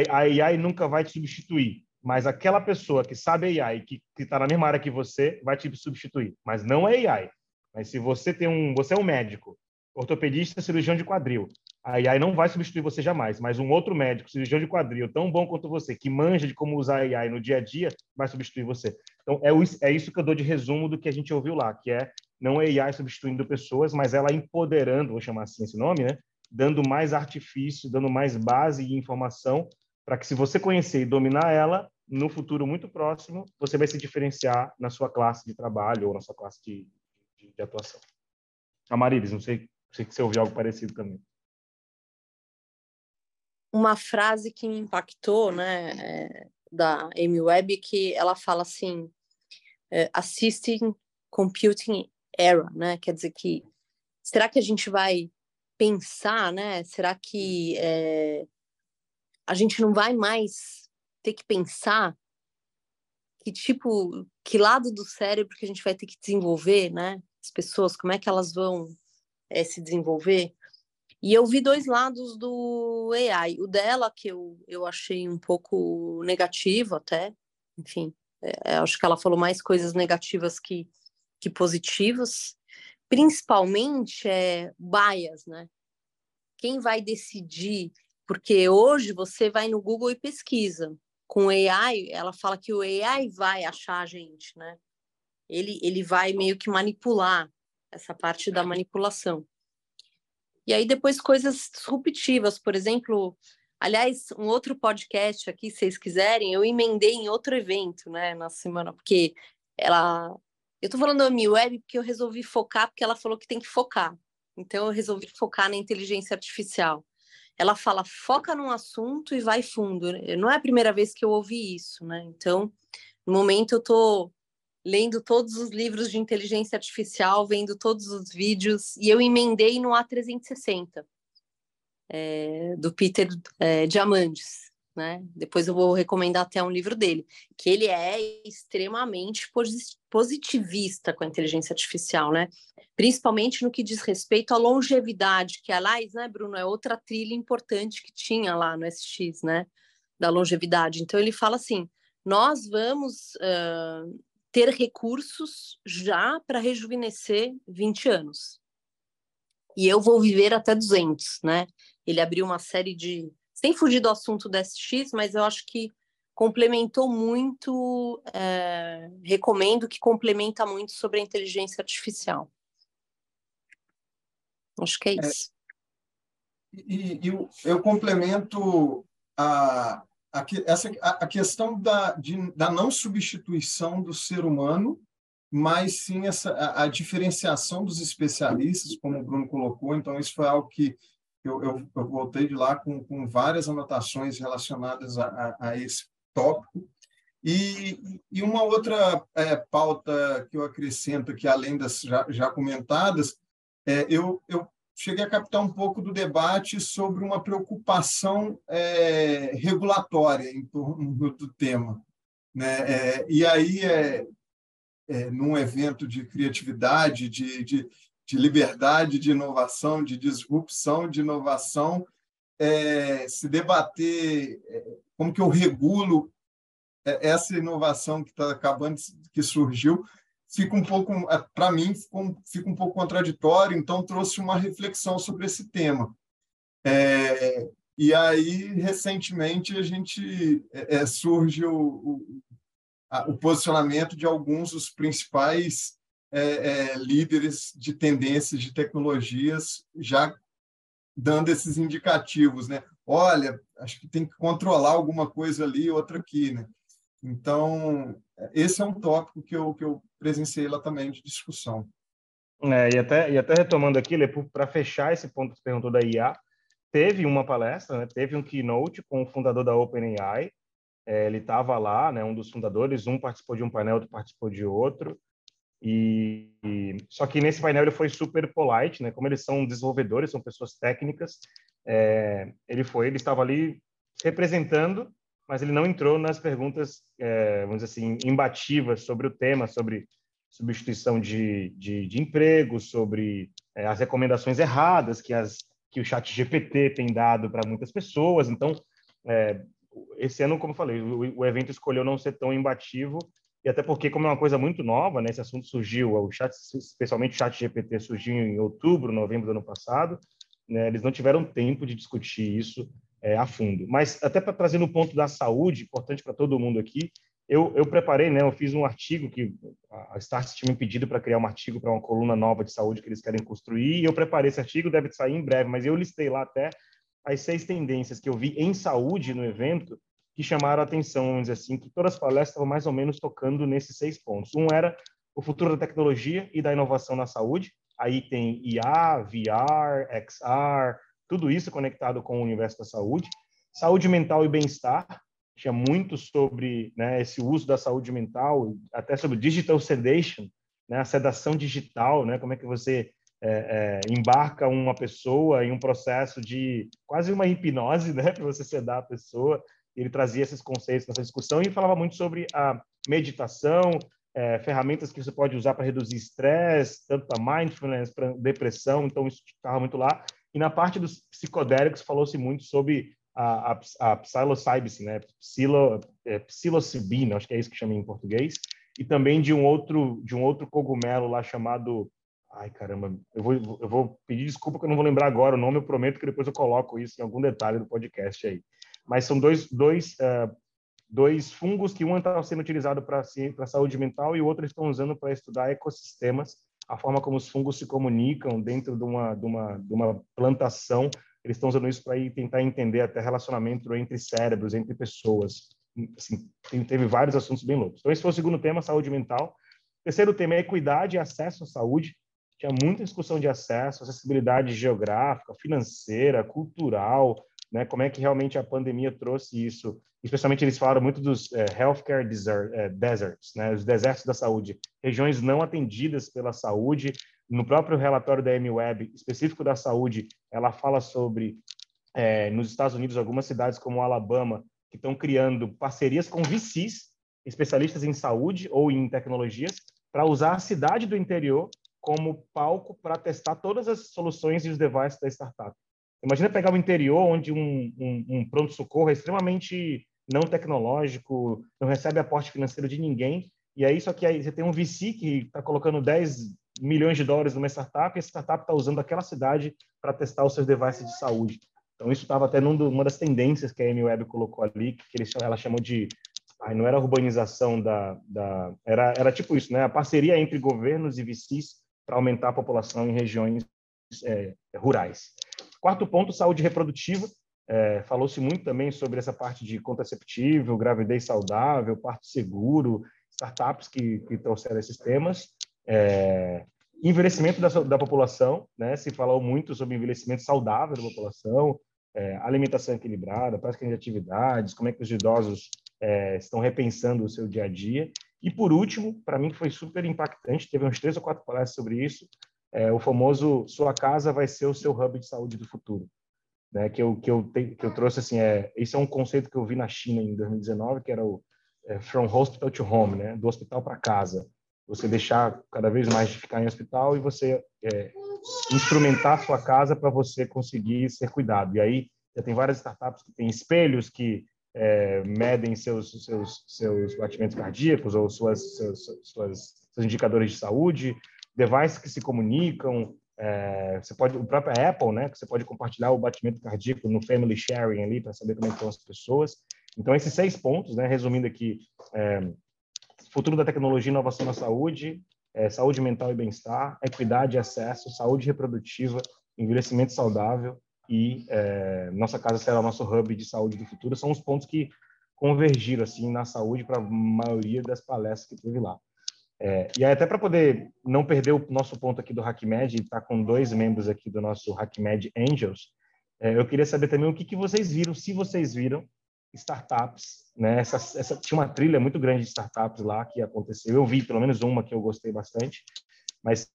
a AI nunca vai te substituir, mas aquela pessoa que sabe AI, que está na mesma área que você, vai te substituir. Mas não é AI. Mas se você tem um, você é um médico, ortopedista, cirurgião de quadril, a AI não vai substituir você jamais, mas um outro médico, cirurgião de quadril, tão bom quanto você, que manja de como usar AI no dia a dia, vai substituir você. Então, é, é isso que eu dou de resumo do que a gente ouviu lá, que é não é AI substituindo pessoas, mas ela empoderando, vou chamar assim esse nome, né? Dando mais artifício, dando mais base e informação para que, se você conhecer e dominar ela, no futuro muito próximo, você vai se diferenciar na sua classe de trabalho ou na sua classe de, de, de atuação. Amarilis, não sei, sei que você ouviu algo parecido também uma frase que me impactou, né, é, da Amy Webb, que ela fala assim, é, assisting computing era, né, quer dizer que, será que a gente vai pensar, né, será que é, a gente não vai mais ter que pensar que tipo, que lado do cérebro que a gente vai ter que desenvolver, né, as pessoas, como é que elas vão é, se desenvolver? E eu vi dois lados do AI. O dela, que eu, eu achei um pouco negativo até, enfim, é, acho que ela falou mais coisas negativas que, que positivas. Principalmente é bias, né? Quem vai decidir? Porque hoje você vai no Google e pesquisa. Com AI, ela fala que o AI vai achar a gente, né? Ele, ele vai meio que manipular essa parte da manipulação. E aí depois coisas disruptivas, por exemplo, aliás, um outro podcast aqui, se vocês quiserem, eu emendei em outro evento, né, na semana, porque ela eu tô falando da Web porque eu resolvi focar porque ela falou que tem que focar. Então eu resolvi focar na inteligência artificial. Ela fala foca num assunto e vai fundo. Não é a primeira vez que eu ouvi isso, né? Então, no momento eu tô lendo todos os livros de inteligência artificial, vendo todos os vídeos, e eu emendei no A360, é, do Peter é, Diamandis. Né? Depois eu vou recomendar até um livro dele, que ele é extremamente positivista com a inteligência artificial, né? Principalmente no que diz respeito à longevidade, que aliás, né, Bruno, é outra trilha importante que tinha lá no SX, né? Da longevidade. Então ele fala assim: nós vamos uh, ter recursos já para rejuvenescer 20 anos. E eu vou viver até 200, né? Ele abriu uma série de. Sem fugir do assunto do SX, mas eu acho que complementou muito. É... recomendo que complementa muito sobre a inteligência artificial. Acho que é, é isso. É, e, e eu, eu complemento a, a, essa, a, a questão da, de, da não substituição do ser humano, mas sim essa, a, a, diferenciação dos especialistas, como o Bruno colocou. Então, isso foi algo que eu, eu, eu voltei de lá com, com várias anotações relacionadas a, a, a esse tópico. E, e uma outra é, pauta que eu acrescento aqui, além das já, já comentadas, é, eu, eu cheguei a captar um pouco do debate sobre uma preocupação é, regulatória em torno do tema. Né? É, e aí, é, é, num evento de criatividade, de, de, de, liberdade, de inovação, de disrupção, de inovação, é, se debater é, como que eu regulo é, essa inovação que está acabando, que surgiu, fica um pouco, é, para mim, fica um, pouco contraditório, então trouxe uma reflexão sobre esse tema. É, e aí, recentemente, a gente é, é surge o, o, a, o, posicionamento de alguns dos principais é, é, líderes de tendências de tecnologias já dando esses indicativos, né? Olha, acho que tem que controlar alguma coisa ali, outra aqui, né? Então, esse é um tópico que eu, que eu presenciei lá também de discussão. É, e, até, e até retomando aqui, para fechar esse ponto que você perguntou da IA, teve uma palestra, né, teve um keynote com o fundador da OpenAI, é, ele estava lá, né, um dos fundadores, um participou de um painel, outro participou de outro, e, e, só que nesse painel ele foi super polite, né? Como eles são desenvolvedores, são pessoas técnicas, é, ele foi, ele estava ali representando mas ele não entrou nas perguntas, é, vamos dizer assim, imbativas sobre o tema, sobre substituição de, de, de emprego, sobre é, as recomendações erradas que, as, que o chat GPT tem dado para muitas pessoas. Então, é, esse ano, como falei, o, o, evento escolheu não ser tão imbativo, e até porque, como é uma coisa muito nova, né, esse assunto surgiu, o chat, especialmente o chat GPT surgiu em outubro, novembro do ano passado, né, eles não tiveram tempo de discutir isso é, a fundo. Mas até para trazer no ponto da saúde, importante para todo mundo aqui, eu, eu, preparei, né? Eu fiz um artigo que a Start tinha me pedido para criar um artigo para uma coluna nova de saúde que eles querem construir. E eu preparei esse artigo, deve sair em breve, mas eu listei lá até as seis tendências que eu vi em saúde no evento que chamaram a atenção, vamos dizer assim, que todas as palestras estavam mais ou menos tocando nesses seis pontos. Um era o futuro da tecnologia e da inovação na saúde. Aí tem IA, VR, XR, tudo isso conectado com o universo da saúde. Saúde mental e bem-estar, tinha muito sobre né, esse uso da saúde mental, até sobre digital sedation, né, a sedação digital, né, como é que você é, é, embarca uma pessoa em um processo de quase uma hipnose, né, para você sedar a pessoa. Ele trazia esses conceitos nessa discussão e falava muito sobre a meditação, é, ferramentas que você pode usar para reduzir estresse, tanto para mindfulness, para depressão, então isso estava muito lá. E na parte dos psicodélicos falou-se muito sobre a, a, a psilocybin, né? Psilo, é, psilocibina, acho que é isso que chama em português, e também de um outro de um outro cogumelo lá chamado Ai, caramba, eu vou, eu vou pedir desculpa que eu não vou lembrar agora o nome, eu prometo que depois eu coloco isso em algum detalhe do podcast aí. Mas são dois, dois, uh, dois fungos que um está sendo utilizado para a saúde mental e o outro estão usando para estudar ecossistemas, a forma como os fungos se comunicam dentro de uma, de uma, de uma plantação. Eles estão usando isso para tentar entender até relacionamento entre cérebros, entre pessoas. Assim, teve vários assuntos bem loucos. Então, esse foi o segundo tema, saúde mental. Terceiro tema é equidade e acesso à saúde tinha muita discussão de acesso, acessibilidade geográfica, financeira, cultural, né? Como é que realmente a pandemia trouxe isso? Especialmente eles falaram muito dos é, healthcare desert, é, deserts, né? Os desertos da saúde, regiões não atendidas pela saúde. No próprio relatório da MWeb específico da saúde, ela fala sobre é, nos Estados Unidos algumas cidades como Alabama que estão criando parcerias com VCs, especialistas em saúde ou em tecnologias, para usar a cidade do interior como palco para testar todas as soluções e os devices da startup. Imagina pegar o interior, onde um, um, um pronto-socorro é extremamente não tecnológico, não recebe aporte financeiro de ninguém, e aí só que aí você tem um VC que está colocando 10 milhões de dólares numa startup, e a startup está usando aquela cidade para testar os seus devices de saúde. Então, isso estava até numa das tendências que a MWeb colocou ali, que eles, ela chamou de não era urbanização da, da era, era tipo isso, né? A parceria entre governos e VCs para aumentar a população em regiões é, rurais. Quarto ponto, saúde reprodutiva. É, Falou-se muito também sobre essa parte de contraceptivo, gravidez saudável, parto seguro, startups que, que trouxeram esses temas. É, envelhecimento da, da, população, né? Se falou muito sobre envelhecimento saudável da população, é, alimentação equilibrada, prática de atividades, como é que os idosos é, estão repensando o seu dia a dia. E por último, para mim foi super impactante, teve uns três ou quatro palestras sobre isso, é, o famoso sua casa vai ser o seu hub de saúde do futuro, né? Que eu que eu te, que eu trouxe assim é esse é um conceito que eu vi na China em 2019 que era o é, from hospital to home, né? Do hospital para casa. Você deixar cada vez mais de ficar em hospital e você é, instrumentar a sua casa para você conseguir ser cuidado. E aí já tem várias startups que têm espelhos que é, medem seus, seus, seus batimentos cardíacos ou suas, seus, suas, seus indicadores de saúde, devices que se comunicam, é, você pode, o próprio Apple, né, que você pode compartilhar o batimento cardíaco no family sharing ali para saber como é estão as pessoas. Então, esses seis pontos, né, resumindo aqui, é, futuro da tecnologia e inovação na saúde, é, saúde mental e bem-estar, equidade e acesso, saúde reprodutiva, envelhecimento saudável, e é, nossa casa será o nosso hub de saúde do futuro. São os pontos que convergiram assim na saúde para a maioria das palestras que teve lá. É, e aí, até para poder não perder o nosso ponto aqui do HackMed, e estar tá com dois membros aqui do nosso HackMed Angels, é, eu queria saber também o que, que vocês viram, se vocês viram startups, né? Essa, essa, tinha uma trilha muito grande de startups lá que aconteceu. Eu vi pelo menos uma que eu gostei bastante, mas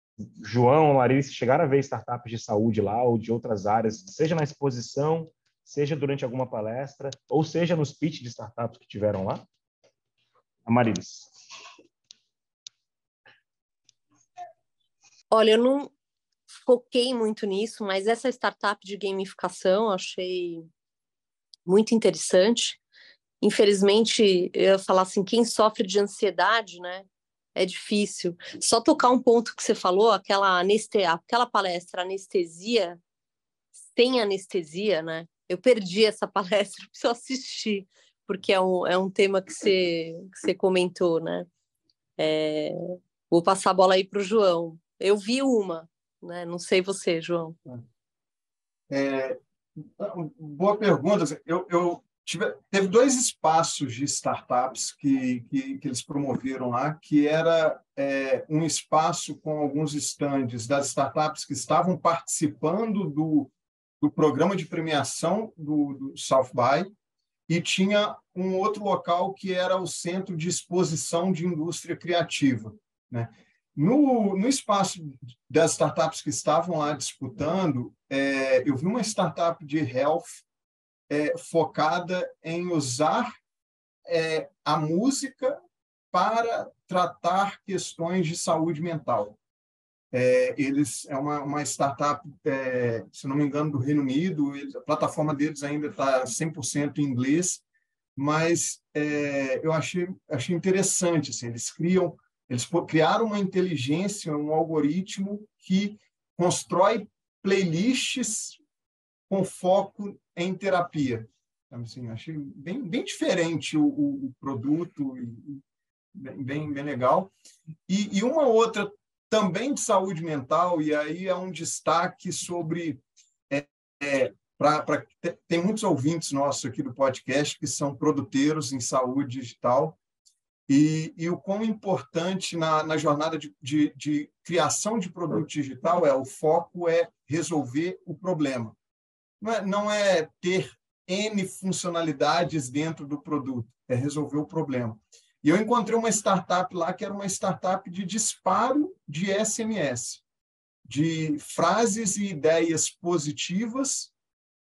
João, Larissa, chegaram a ver startups de saúde lá ou de outras áreas, seja na exposição, seja durante alguma palestra, ou seja nos pitch de startups que tiveram lá? Amarilis. Olha, eu não foquei muito nisso, mas essa startup de gamificação achei muito interessante. Infelizmente, eu ia falar assim, quem sofre de ansiedade, né? é difícil. Só tocar um ponto que você falou, aquela anestesia, aquela palestra anestesia sem anestesia, né? Eu perdi essa palestra, preciso assistir, porque é um, é um tema que você, que você comentou, né? É, vou passar a bola aí para o João. Eu vi uma, né? Não sei você, João. É, boa pergunta. Eu, eu Tive, teve dois espaços de startups que, que, que eles promoveram lá, que era é, um espaço com alguns estandes das startups que estavam participando do, do programa de premiação do, do South By, e tinha um outro local que era o Centro de Exposição de Indústria Criativa. Né? No, no espaço das startups que estavam lá disputando, é, eu vi uma startup de health é, focada em usar é, a música para tratar questões de saúde mental. É, eles é uma, uma startup, é, se não me engano, do Reino Unido. Eles, a plataforma deles ainda está 100% em inglês, mas é, eu achei, achei interessante. Assim, eles criam, eles criaram uma inteligência, um algoritmo que constrói playlists com foco em terapia. Assim, achei bem, bem diferente o, o, o produto, bem, bem, bem legal. E, e uma outra também de saúde mental, e aí é um destaque sobre. É, é, pra, pra, tem muitos ouvintes nossos aqui do podcast que são produteiros em saúde digital, e, e o quão importante na, na jornada de, de, de criação de produto digital é o foco é resolver o problema. Não é, não é ter N funcionalidades dentro do produto, é resolver o problema. E eu encontrei uma startup lá que era uma startup de disparo de SMS, de frases e ideias positivas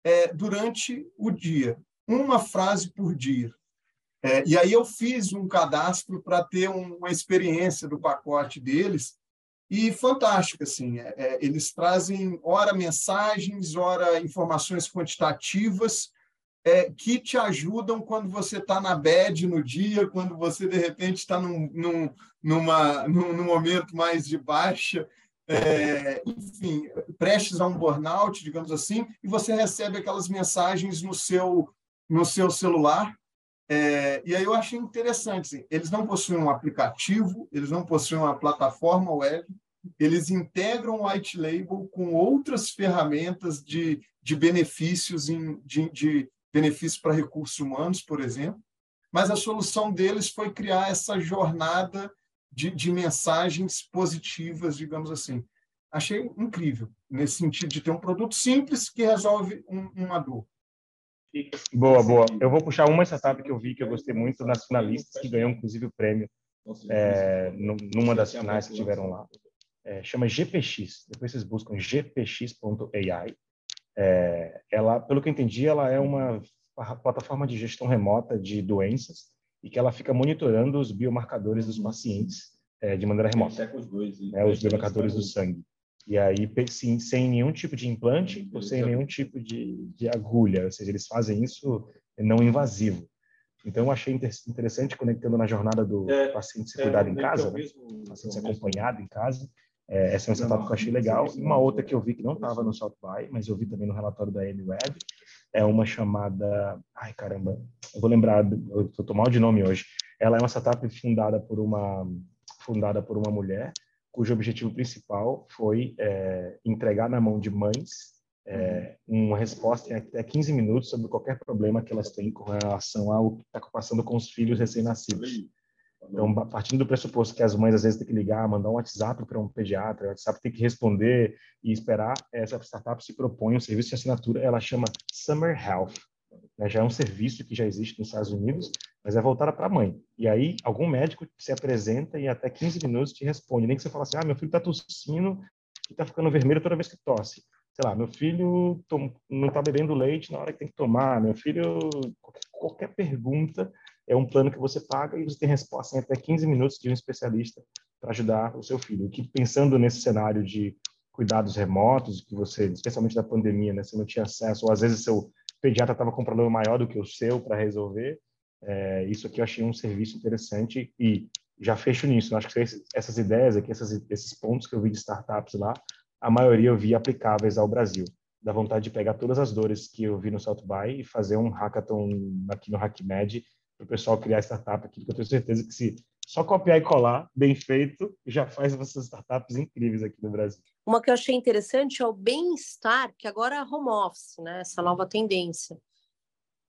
é, durante o dia, uma frase por dia. É, e aí eu fiz um cadastro para ter uma experiência do pacote deles e fantástico assim. É, é, eles trazem ora mensagens, ora informações quantitativas é, que te ajudam quando você está na bad no dia, quando você, de repente, está num, num, numa, num, num, momento mais de baixa, é, enfim, prestes a um burnout, digamos assim, e você recebe aquelas mensagens no seu, no seu celular. É, e aí eu achei interessante, assim, eles não possuem um aplicativo, eles não possuem uma plataforma web, eles integram o white label com outras ferramentas de, de benefícios em, de, de benefícios para recursos humanos, por exemplo, mas a solução deles foi criar essa jornada de, de mensagens positivas, digamos assim. Achei incrível, nesse sentido de ter um produto simples que resolve um, uma dor. Boa, boa. Eu vou puxar uma startup que eu vi que eu gostei muito nas finalistas, que ganhou inclusive o prêmio é, numa das finais que tiveram lá. É, chama GPX. Depois vocês buscam gpx.ai. É, ela, pelo que eu entendi, ela é uma plataforma de gestão remota de doenças e que ela fica monitorando os biomarcadores dos pacientes é, de maneira remota. Dois, é, os biomarcadores do sangue. E aí, sim, sem nenhum tipo de implante ou sem nenhum tipo de, de agulha, ou seja, eles fazem isso não invasivo. Então, eu achei interessante, conectando na jornada do é, paciente ser cuidado é, em casa, né? paciente ser acompanhado em casa, é, essa é uma startup que eu achei legal. E uma outra que eu vi que não estava no South by, mas eu vi também no relatório da Web, é uma chamada... Ai, caramba, eu vou lembrar, eu estou mal de nome hoje. Ela é uma startup fundada por uma, fundada por uma mulher, cujo objetivo principal foi é, entregar na mão de mães é, uma resposta em até 15 minutos sobre qualquer problema que elas têm com relação ao que está passando com os filhos recém-nascidos. Então, partindo do pressuposto que as mães às vezes têm que ligar, mandar um WhatsApp para um pediatra, o WhatsApp tem que responder e esperar, essa startup se propõe um serviço de assinatura, ela chama Summer Health. Né? Já é um serviço que já existe nos Estados Unidos, mas é voltada para a mãe. E aí, algum médico se apresenta e até 15 minutos te responde. Nem que você fale assim, ah, meu filho está tossindo e está ficando vermelho toda vez que tosse. Sei lá, meu filho não está bebendo leite na hora que tem que tomar, meu filho... Qualquer, qualquer pergunta é um plano que você paga e você tem resposta em até 15 minutos de um especialista para ajudar o seu filho. Que pensando nesse cenário de cuidados remotos, que você, especialmente da pandemia, né, você não tinha acesso, ou às vezes seu pediatra estava com um problema maior do que o seu para resolver, é, isso aqui eu achei um serviço interessante e já fecho nisso. Eu acho que essas ideias aqui, essas, esses pontos que eu vi de startups lá, a maioria eu vi aplicáveis ao Brasil. Da vontade de pegar todas as dores que eu vi no South By e fazer um hackathon aqui no HackMed para o pessoal criar startup aqui, porque eu tenho certeza que se só copiar e colar, bem feito, já faz essas startups incríveis aqui no Brasil. Uma que eu achei interessante é o bem-estar, que agora é home office, né? essa nova tendência.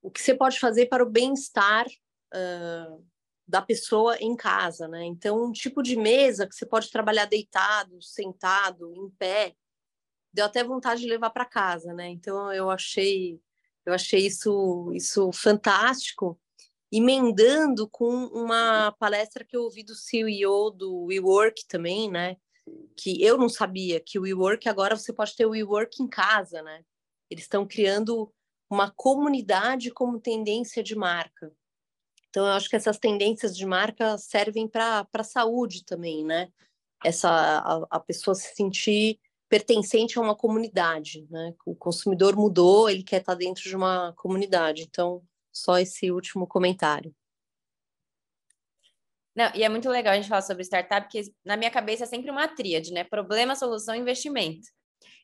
O que você pode fazer para o bem-estar uh, da pessoa em casa, né? Então, um tipo de mesa que você pode trabalhar deitado, sentado, em pé, deu até vontade de levar para casa, né? Então, eu achei, eu achei isso, isso fantástico emendando com uma palestra que eu ouvi do CEO do WeWork também, né? Que eu não sabia que o WeWork agora você pode ter o WeWork em casa, né? Eles estão criando uma comunidade como tendência de marca. Então, eu acho que essas tendências de marca servem para a saúde também, né? essa a, a pessoa se sentir pertencente a uma comunidade, né? O consumidor mudou, ele quer estar dentro de uma comunidade. Então, só esse último comentário. Não, e é muito legal a gente falar sobre startup, porque na minha cabeça é sempre uma tríade, né? Problema, solução, investimento.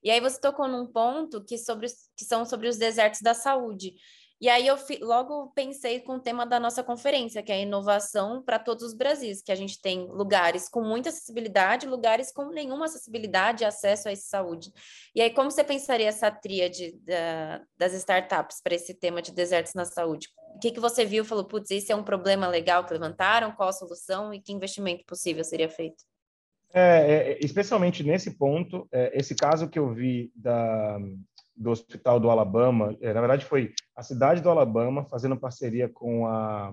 E aí você tocou num ponto que, sobre, que são sobre os desertos da saúde. E aí eu logo pensei com o tema da nossa conferência, que é a inovação para todos os Brasis, que a gente tem lugares com muita acessibilidade, lugares com nenhuma acessibilidade e acesso essa saúde. E aí, como você pensaria essa tríade da, das startups para esse tema de desertos na saúde? O que, que você viu falou, putz, isso é um problema legal que levantaram, qual a solução e que investimento possível seria feito? É, é, especialmente nesse ponto, é, esse caso que eu vi da, do Hospital do Alabama, é, na verdade foi a cidade do Alabama fazendo parceria com a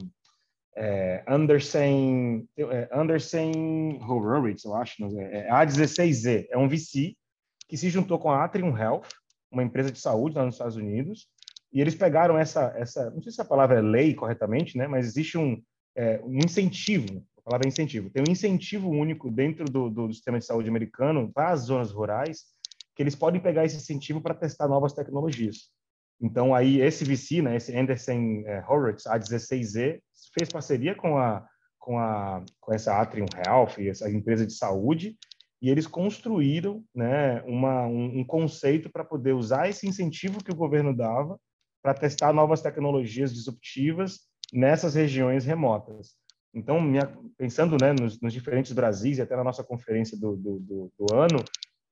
é, Anderson, Anderson Horowitz, eu acho, é, A16Z, é um VC que se juntou com a Atrium Health, uma empresa de saúde lá nos Estados Unidos, e eles pegaram essa, essa não sei se a palavra é lei corretamente, né, mas existe um, um incentivo palavra incentivo. Tem um incentivo único dentro do, do, sistema de saúde americano para as zonas rurais, que eles podem pegar esse incentivo para testar novas tecnologias. Então, aí, esse VC, né, esse Anderson é, Horowitz, A16Z, fez parceria com, a, com, a, com essa Atrium Health, essa empresa de saúde, e eles construíram né, uma, um, um conceito para poder usar esse incentivo que o governo dava para testar novas tecnologias disruptivas nessas regiões remotas. Então, minha, pensando né, nos, nos, diferentes Brasis e até na nossa conferência do, do, do, do ano,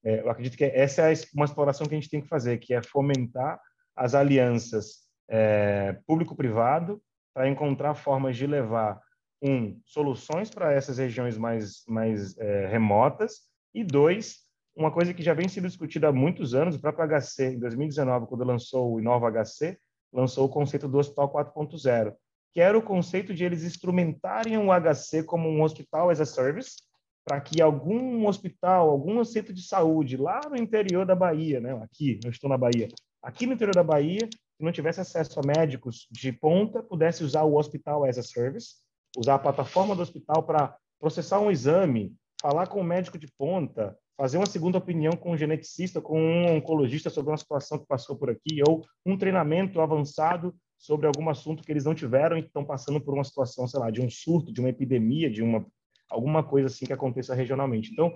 é, eu acredito que essa é uma exploração que a gente tem que fazer, que é fomentar as alianças é, público-privado para encontrar formas de levar, um, soluções para essas regiões mais, mais é, remotas, e dois, uma coisa que já vem sendo discutida há muitos anos, o próprio HC, em 2019, quando lançou o Inova HC, lançou o conceito do Hospital 4.0, que era o conceito de eles instrumentarem o HC como um hospital as a service, para que algum hospital, algum centro de saúde lá no interior da Bahia, né, aqui, eu estou na Bahia, aqui no interior da Bahia, que não tivesse acesso a médicos de ponta, pudesse usar o hospital as a service, usar a plataforma do hospital para processar um exame, falar com o médico de ponta, fazer uma segunda opinião com um geneticista, com um oncologista sobre uma situação que passou por aqui, ou um treinamento avançado sobre algum assunto que eles não tiveram e estão passando por uma situação, sei lá, de um surto, de uma epidemia, de uma alguma coisa assim que aconteça regionalmente. Então,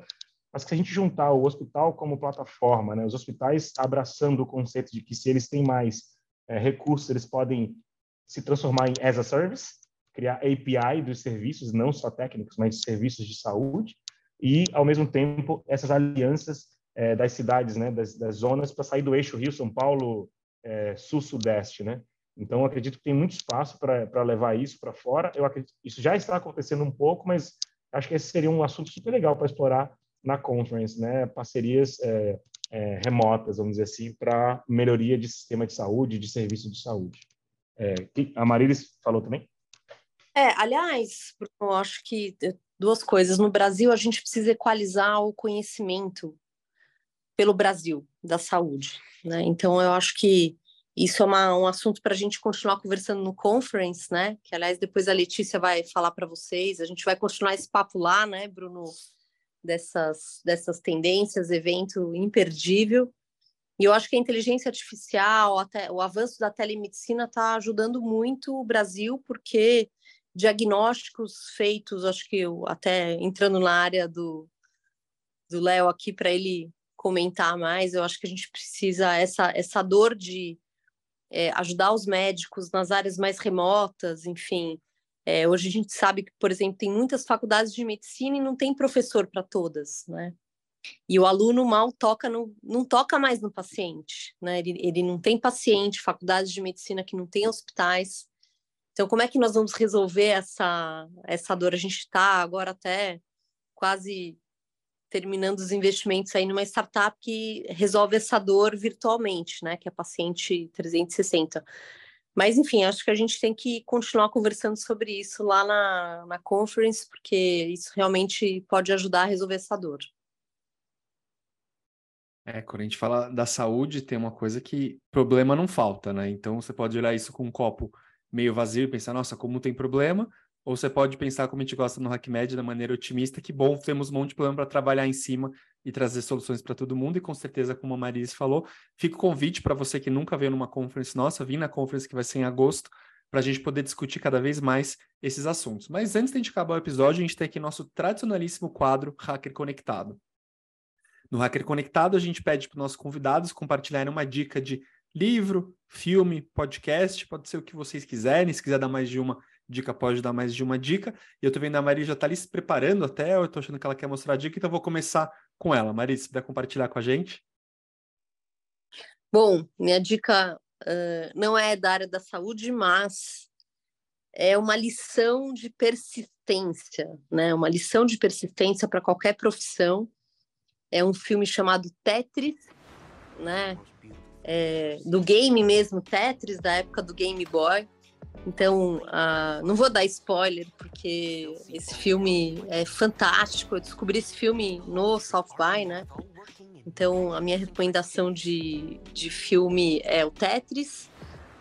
mas que a gente juntar o hospital como plataforma, né, os hospitais abraçando o conceito de que se eles têm mais é, recursos, eles podem se transformar em as a service, criar API dos serviços, não só técnicos, mas serviços de saúde, e, ao mesmo tempo, essas alianças é, das cidades, né, das, das zonas, para sair do eixo Rio-São Paulo, é, né? Então, acredito que tem muito espaço para levar isso para fora. Eu acredito isso já está acontecendo um pouco, mas acho que esse seria um assunto super legal para explorar na conference, né? Parcerias é, é, remotas, vamos dizer assim, para melhoria de sistema de saúde, de serviço de saúde. É, a Marilis falou também? É, aliás, eu acho que duas coisas. No Brasil, a gente precisa equalizar o conhecimento pelo Brasil da saúde, né? Então, eu acho que isso é uma, um assunto para a gente continuar conversando no conference, né? Que aliás depois a Letícia vai falar para vocês. A gente vai continuar esse papo lá, né, Bruno? Dessas, dessas tendências, evento imperdível. E eu acho que a inteligência artificial, até o avanço da telemedicina está ajudando muito o Brasil, porque diagnósticos feitos, acho que eu até entrando na área do Léo aqui para ele comentar mais, eu acho que a gente precisa essa essa dor de é, ajudar os médicos nas áreas mais remotas, enfim. É, hoje a gente sabe que, por exemplo, tem muitas faculdades de medicina e não tem professor para todas, né? E o aluno mal toca no, não toca mais no paciente, né? Ele, ele não tem paciente, faculdades de medicina que não tem hospitais. Então, como é que nós vamos resolver essa, essa dor? A gente está agora até quase terminando os investimentos aí numa startup que resolve essa dor virtualmente, né? Que é a paciente 360. Mas, enfim, acho que a gente tem que continuar conversando sobre isso lá na, na conference, porque isso realmente pode ajudar a resolver essa dor. É, quando a gente fala da saúde, tem uma coisa que problema não falta, né? Então você pode olhar isso com um copo meio vazio e pensar, nossa, como tem problema, ou você pode pensar como a gente gosta no HackMed, da maneira otimista, que bom, temos um monte de plano para trabalhar em cima e trazer soluções para todo mundo, e com certeza, como a Marise falou, fica o convite para você que nunca veio numa conference nossa, vir na conference que vai ser em agosto, para a gente poder discutir cada vez mais esses assuntos. Mas antes de a gente acabar o episódio, a gente tem aqui nosso tradicionalíssimo quadro Hacker Conectado. No Hacker Conectado, a gente pede para os nossos convidados compartilharem uma dica de livro, filme, podcast, pode ser o que vocês quiserem. Se quiser dar mais de uma dica, pode dar mais de uma dica. E eu estou vendo a Maria já está ali se preparando até, eu estou achando que ela quer mostrar a dica, então eu vou começar com ela. Maria, se puder compartilhar com a gente. Bom, minha dica uh, não é da área da saúde, mas é uma lição de persistência, né? Uma lição de persistência para qualquer profissão é um filme chamado Tetris, né? É, do game mesmo, Tetris, da época do Game Boy. Então, uh, não vou dar spoiler, porque esse filme é fantástico. Eu descobri esse filme no South By, né? Então, a minha recomendação de, de filme é o Tetris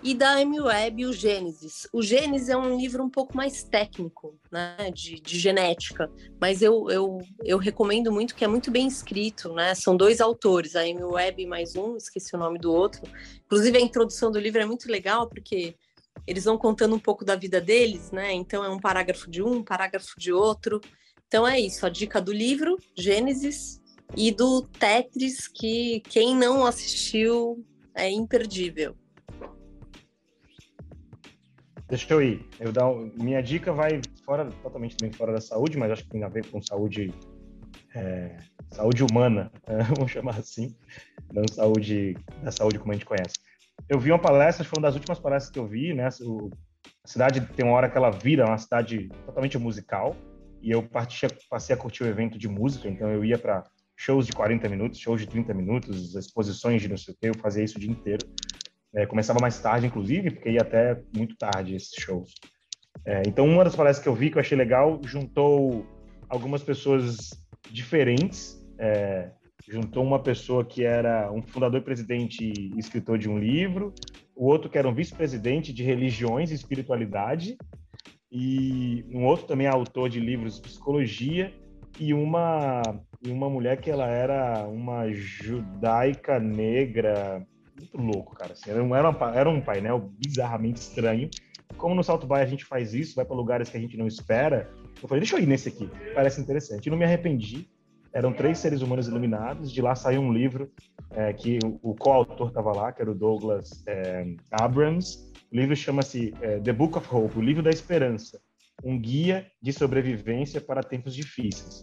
e da Amy Webb o Gênesis. O Gênesis é um livro um pouco mais técnico, né, de, de, genética, mas eu, eu, eu recomendo muito que é muito bem escrito, né? São dois autores, a Amy Webb mais um, esqueci o nome do outro. Inclusive a introdução do livro é muito legal porque eles vão contando um pouco da vida deles, né? Então é um parágrafo de um, um parágrafo de outro. Então é isso, a dica do livro Gênesis e do Tetris que quem não assistiu é imperdível. Deixa eu ir. Eu dar minha dica vai fora totalmente bem fora da saúde, mas acho que tem a ver com saúde é, saúde humana, vamos chamar assim, não saúde da saúde como a gente conhece. Eu vi uma palestra, foi uma das últimas palestras que eu vi, né? A cidade tem uma hora que ela vira uma cidade totalmente musical e eu passei a curtir o evento de música, então eu ia para shows de 40 minutos, shows de 30 minutos, exposições de não sei o que, eu fazia isso o dia inteiro. É, começava mais tarde, inclusive, porque ia até muito tarde esses shows. É, então, uma das palestras que eu vi que eu achei legal juntou algumas pessoas diferentes. É, juntou uma pessoa que era um fundador, presidente e escritor de um livro, o outro que era um vice-presidente de religiões e espiritualidade, e um outro também autor de livros de psicologia, e uma, e uma mulher que ela era uma judaica negra muito louco, cara. Assim, era, um, era, um, painel bizarramente estranho. Como no Salto Bay a gente faz isso, vai para lugares que a gente não espera, eu falei, deixa eu ir nesse aqui, parece interessante. E não me arrependi. Eram três seres humanos iluminados. De lá saiu um livro é, que o, o coautor estava lá, que era o Douglas é, Abrams. O livro chama-se é, The Book of Hope, o livro da esperança, um guia de sobrevivência para tempos difíceis.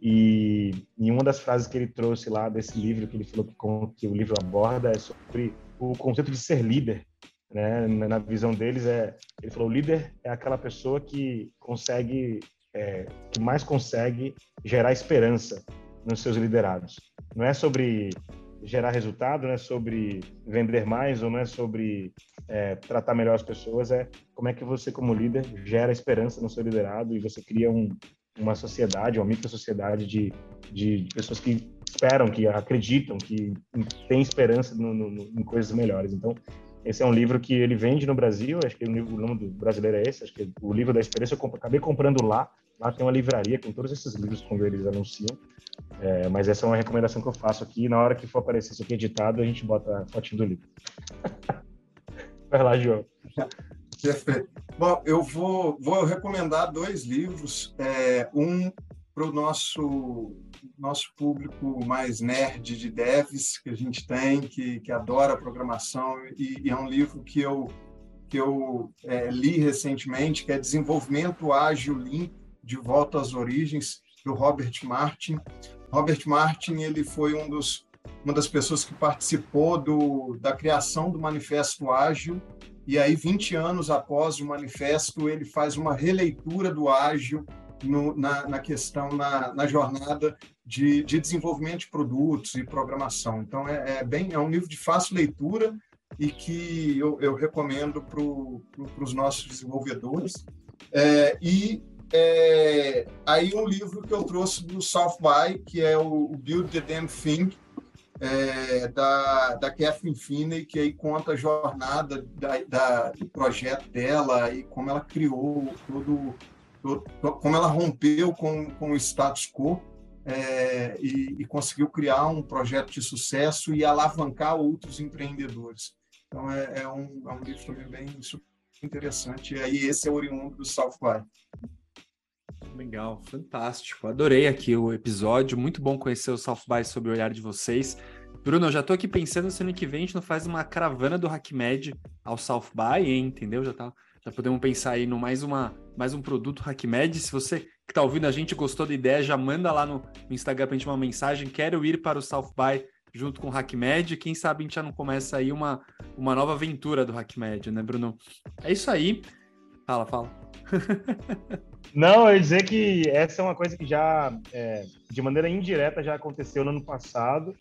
E em uma das frases que ele trouxe lá desse livro, que ele falou que, que o livro aborda, é sobre o conceito de ser líder. Né? Na visão deles, é, ele falou: o líder é aquela pessoa que consegue, é, que mais consegue gerar esperança nos seus liderados. Não é sobre gerar resultado, não é sobre vender mais ou não é sobre é, tratar melhor as pessoas, é como é que você, como líder, gera esperança no seu liderado e você cria um, uma sociedade, uma micro-sociedade de, de, pessoas que esperam, que acreditam, que têm esperança no, no, em coisas melhores. Então, esse é um livro que ele vende no Brasil, acho que o, livro, o nome do brasileiro é esse, acho que é o livro da experiência eu acabei comprando lá, lá tem uma livraria com todos esses livros quando eles anunciam, é, mas essa é uma recomendação que eu faço aqui, na hora que for aparecer isso aqui editado, a gente bota a fotinho do livro. Vai lá, João. Perfeito. Bom, eu vou, vou recomendar dois livros. É, um para o nosso, nosso público mais nerd de devs que a gente tem, que, que adora programação, e, e é um livro que eu, que eu é, li recentemente, que é Desenvolvimento Ágil Limpo, de Volta às Origens, do Robert Martin. Robert Martin ele foi um dos, uma das pessoas que participou do, da criação do Manifesto Ágil, e aí, 20 anos após o manifesto, ele faz uma releitura do ágil no, na, na, questão, na, na jornada de, de, desenvolvimento de produtos e programação. Então, é, é, bem, é um livro de fácil leitura e que eu, eu recomendo para pro, os nossos desenvolvedores. É, e é, aí um livro que eu trouxe do South By, que é o, o Build the Damn Thing, é, da, da Catherine Finney, que aí conta a jornada da, da, do projeto dela e como ela criou todo como ela rompeu com, com o status quo é, e, e, conseguiu criar um projeto de sucesso e alavancar outros empreendedores. Então, é, é, um, é um livro também bem interessante. E aí, esse é oriundo do South by. Legal, fantástico. Adorei aqui o episódio. Muito bom conhecer o South by sob o olhar de vocês. Bruno, eu já tô aqui pensando se ano que vem a gente não faz uma caravana do HackMed ao South by, hein? Entendeu? Já tá, já podemos pensar aí no mais uma mais um produto HackMed. Se você que tá ouvindo a gente gostou da ideia, já manda lá no, no Instagram pra gente uma mensagem. Quero ir para o South by junto com o HackMed. Quem sabe a gente já não começa aí uma, uma nova aventura do HackMed, né, Bruno? É isso aí. Fala, fala. Não, eu ia dizer que essa é uma coisa que já, é, de maneira indireta, já aconteceu no ano passado.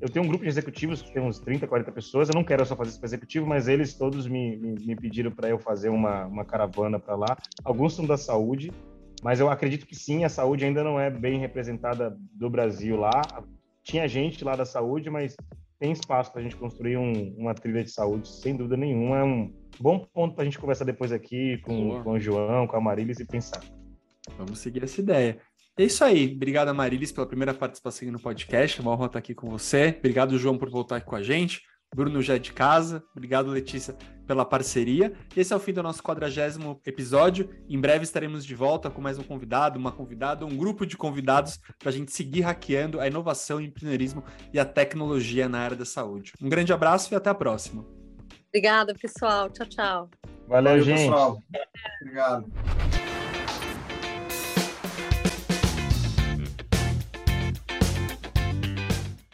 Eu tenho um grupo de executivos que tem uns 30, 40 pessoas. Eu não quero só fazer isso para executivo, mas eles todos me, me, me pediram para eu fazer uma, uma caravana para lá. Alguns são da saúde, mas eu acredito que sim, a saúde ainda não é bem representada do Brasil lá. Tinha gente lá da saúde, mas tem espaço para a gente construir um, uma trilha de saúde, sem dúvida nenhuma. É um bom ponto para a gente conversar depois aqui com, com o João, com a Marilis e pensar. Vamos seguir essa ideia. É isso aí. Obrigado, Marilis, pela primeira participação no podcast. É uma honra estar aqui com você. Obrigado, João, por voltar aqui com a gente. Bruno já é de casa. Obrigado, Letícia, pela parceria. Esse é o fim do nosso quadragésimo episódio. Em breve estaremos de volta com mais um convidado, uma convidada, um grupo de convidados para a gente seguir hackeando a inovação, o empreendedorismo e a tecnologia na área da saúde. Um grande abraço e até a próxima. Obrigada, pessoal. Tchau, tchau. Valeu, Valeu gente. Pessoal. Obrigado.